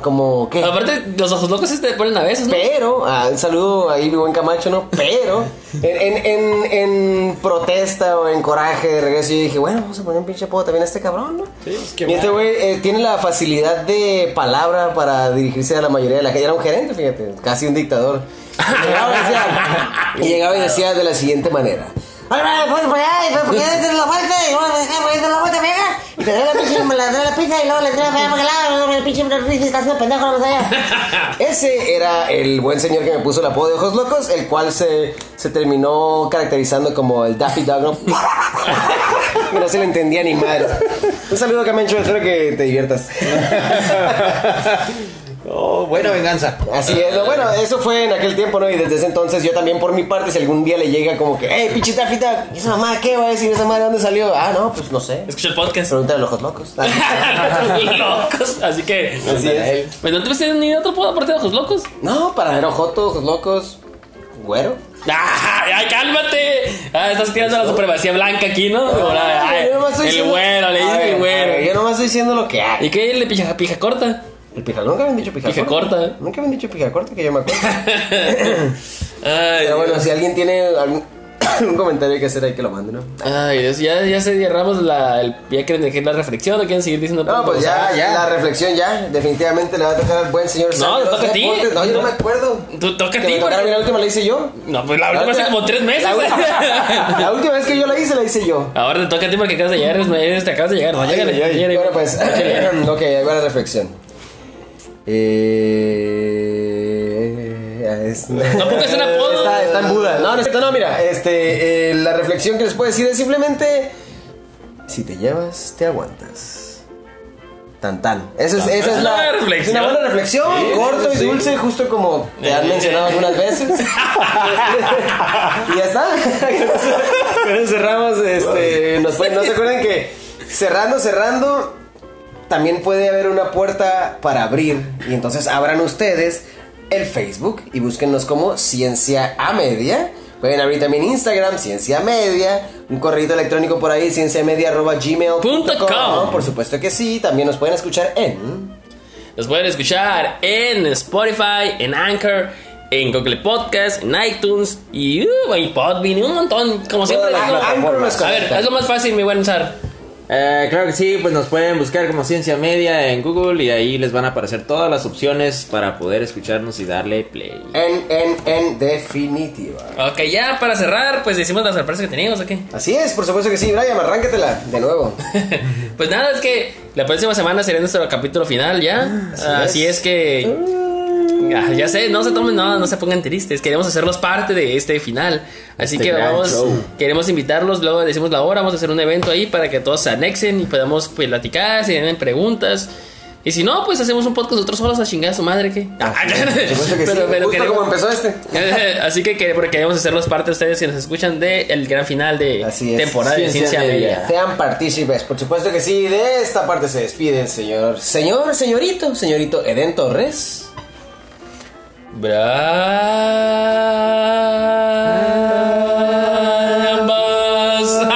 como que... Aparte, los Ojos Locos se te ponen a veces, ¿no? Pero, ah, un saludo ahí, mi buen Camacho, ¿no? Pero, en, en, en, en protesta o en coraje de regreso, yo dije, bueno, vamos a poner un pinche apodo también a este cabrón, ¿no? Sí, es que y este güey eh, tiene la facilidad de palabra para dirigirse a la mayoría de la gente. Era un gerente, fíjate, casi un dictador. Y llegaba y decía, y, llegaba y decía de la siguiente manera. Oye, vale, ponte por allá, y porque ya tienes la vuelta, y luego me dejas poniendo la vuelta, vieja. Y te doy la pinche, me la doy la pizza, y luego le traes para allá, para aquel lado, y luego el pinche Riz está haciendo pendejo, no allá. Ese era el buen señor que me puso el apodo de Ojos Locos, el cual se, se terminó caracterizando como el Daffy Dog, ¿no? se le entendía ni madre. Un saludo, Camencho, espero que te diviertas. Oh, buena venganza. Así es, ¿no? bueno, eso fue en aquel tiempo, ¿no? Y desde ese entonces yo también por mi parte, si algún día le llega como que, hey, pinche ¿y esa mamá qué va a decir? ¿Esa madre de dónde salió? Ah, no, pues no sé. Escucha el podcast. Pregúntale a los Ojos Locos. locos. Así que. Así es. Pues no te ni otro apodo aparte de Ojos Locos. No, para ver Ojoto, Ojos Locos, güero. ¡Ah! ¡Ay, cálmate! Ah, estás tirando la supremacía blanca aquí, ¿no? Ay, Yo nomás estoy el diciendo- güero, le ver, el ver, güero. Yo nomás estoy diciendo lo que hay. ¿Y qué? ¿Le pija, pija corta? El pija, nunca habían dicho pija, Pija corta. Nunca habían dicho pija corta que yo me acuerdo. Ay, Pero bueno, Dios. si alguien tiene algún, algún comentario que hacer ahí que lo mande, ¿no? Ay, Dios, ya, ya se cerramos la. El, ¿Ya quieren dejar la reflexión o quieren seguir diciendo No, pues ya, cosas? ya, la reflexión ya, definitivamente le va a tocar al buen señor No, toca a ti. Deportes. No, yo no me acuerdo. Tú toca a ti, porque- la última la hice yo. No, pues la última hace como tres meses. La, última- la última vez que yo la hice, la hice yo. Ahora te toca a ti porque acabas de llegar, eres- eres- te acabas de llegar. No, llégale, llégale. Bueno, pues, ok, ahí va la reflexión. Eh, es- Tampoco es un apodo. Está, está en Buda. No, no, cierto, no, mira, este, eh, la reflexión que les puedo decir es simplemente, si te llevas, te aguantas. Tan tan. Esa es, esa es la una reflexión. una buena reflexión, Sí, corto y dulce, justo como te han mencionado algunas veces. y ya está. Eso cerramos, este, nos no se acuerden que cerrando, cerrando, también puede haber una puerta para abrir. Y entonces abran ustedes el Facebook y búsquennos como Ciencia a Media. Pueden abrir también Instagram, Ciencia Media, un correo electrónico por ahí, cienciamedia.gmail.com. Punto com. Por supuesto que sí, también nos pueden escuchar en... Nos pueden escuchar en Spotify, en Anchor, en Google Podcast, en iTunes y uh, en Podbean un montón. Como siempre digo. plataformas. A ver, es lo más fácil, mi buen Sar. Eh, claro que sí, pues nos pueden buscar como Ciencia Media en Google y ahí les van a aparecer todas las opciones para poder escucharnos y darle play. En, en, en definitiva. Ok, ya para cerrar, pues decimos la sorpresa que teníamos, ¿ok? Así es, por supuesto que sí, Brian, arráncatela de nuevo. pues nada, es que la próxima semana será nuestro capítulo final ya. Así, es. es. que. Ah, ya sé, no se tomen nada, no se pongan tristes. Queremos hacerlos parte de este final. Así Este que vamos, show. queremos invitarlos, luego decimos la hora, vamos a hacer un evento ahí para que todos se anexen y podamos pues, platicar, si tienen preguntas. Y si no, pues hacemos un podcast nosotros solos a chingar a su madre, ¿qué? Ah, supuesto que justo queremos- como empezó este. Así que, que- queremos hacerlos parte de ustedes que nos escuchan del gran final de Así es. temporada de Ciencia Ciencia Media. Media. Sean partícipes, por supuesto que sí. De esta parte se despide el señor, señor, señorito, señorito Eden Torres. Brambas.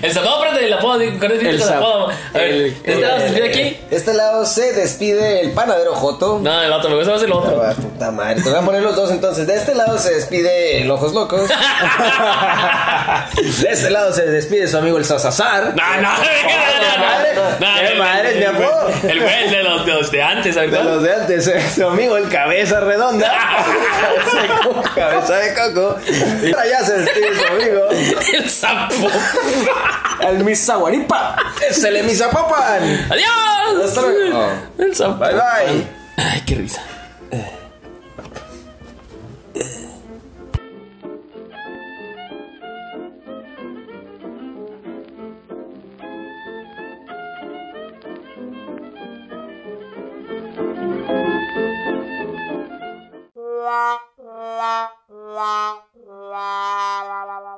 El zapato prende el apodo, el El el. A ver, el- ¿este lado se despide aquí? De este lado se despide el panadero Joto. No, el otro, me gusta más el otro. Ah, puta madre, te voy a poner los dos entonces. De este lado se despide el Ojos Locos. De este lado se despide su amigo el Sasazar. No, no, no, no, no, no, ¿Qué madre mi apodo? El güey de los, de los de antes, De ¿verdad? los de antes, eh, su amigo el Cabeza Redonda. Cabeza de coco. De. Y ya se despide su amigo. El sapo. el Misaguaripa. Es el Emizapopan. ¡Adiós! Hasta luego. Oh. Bye bye. Ay, qué risa.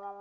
la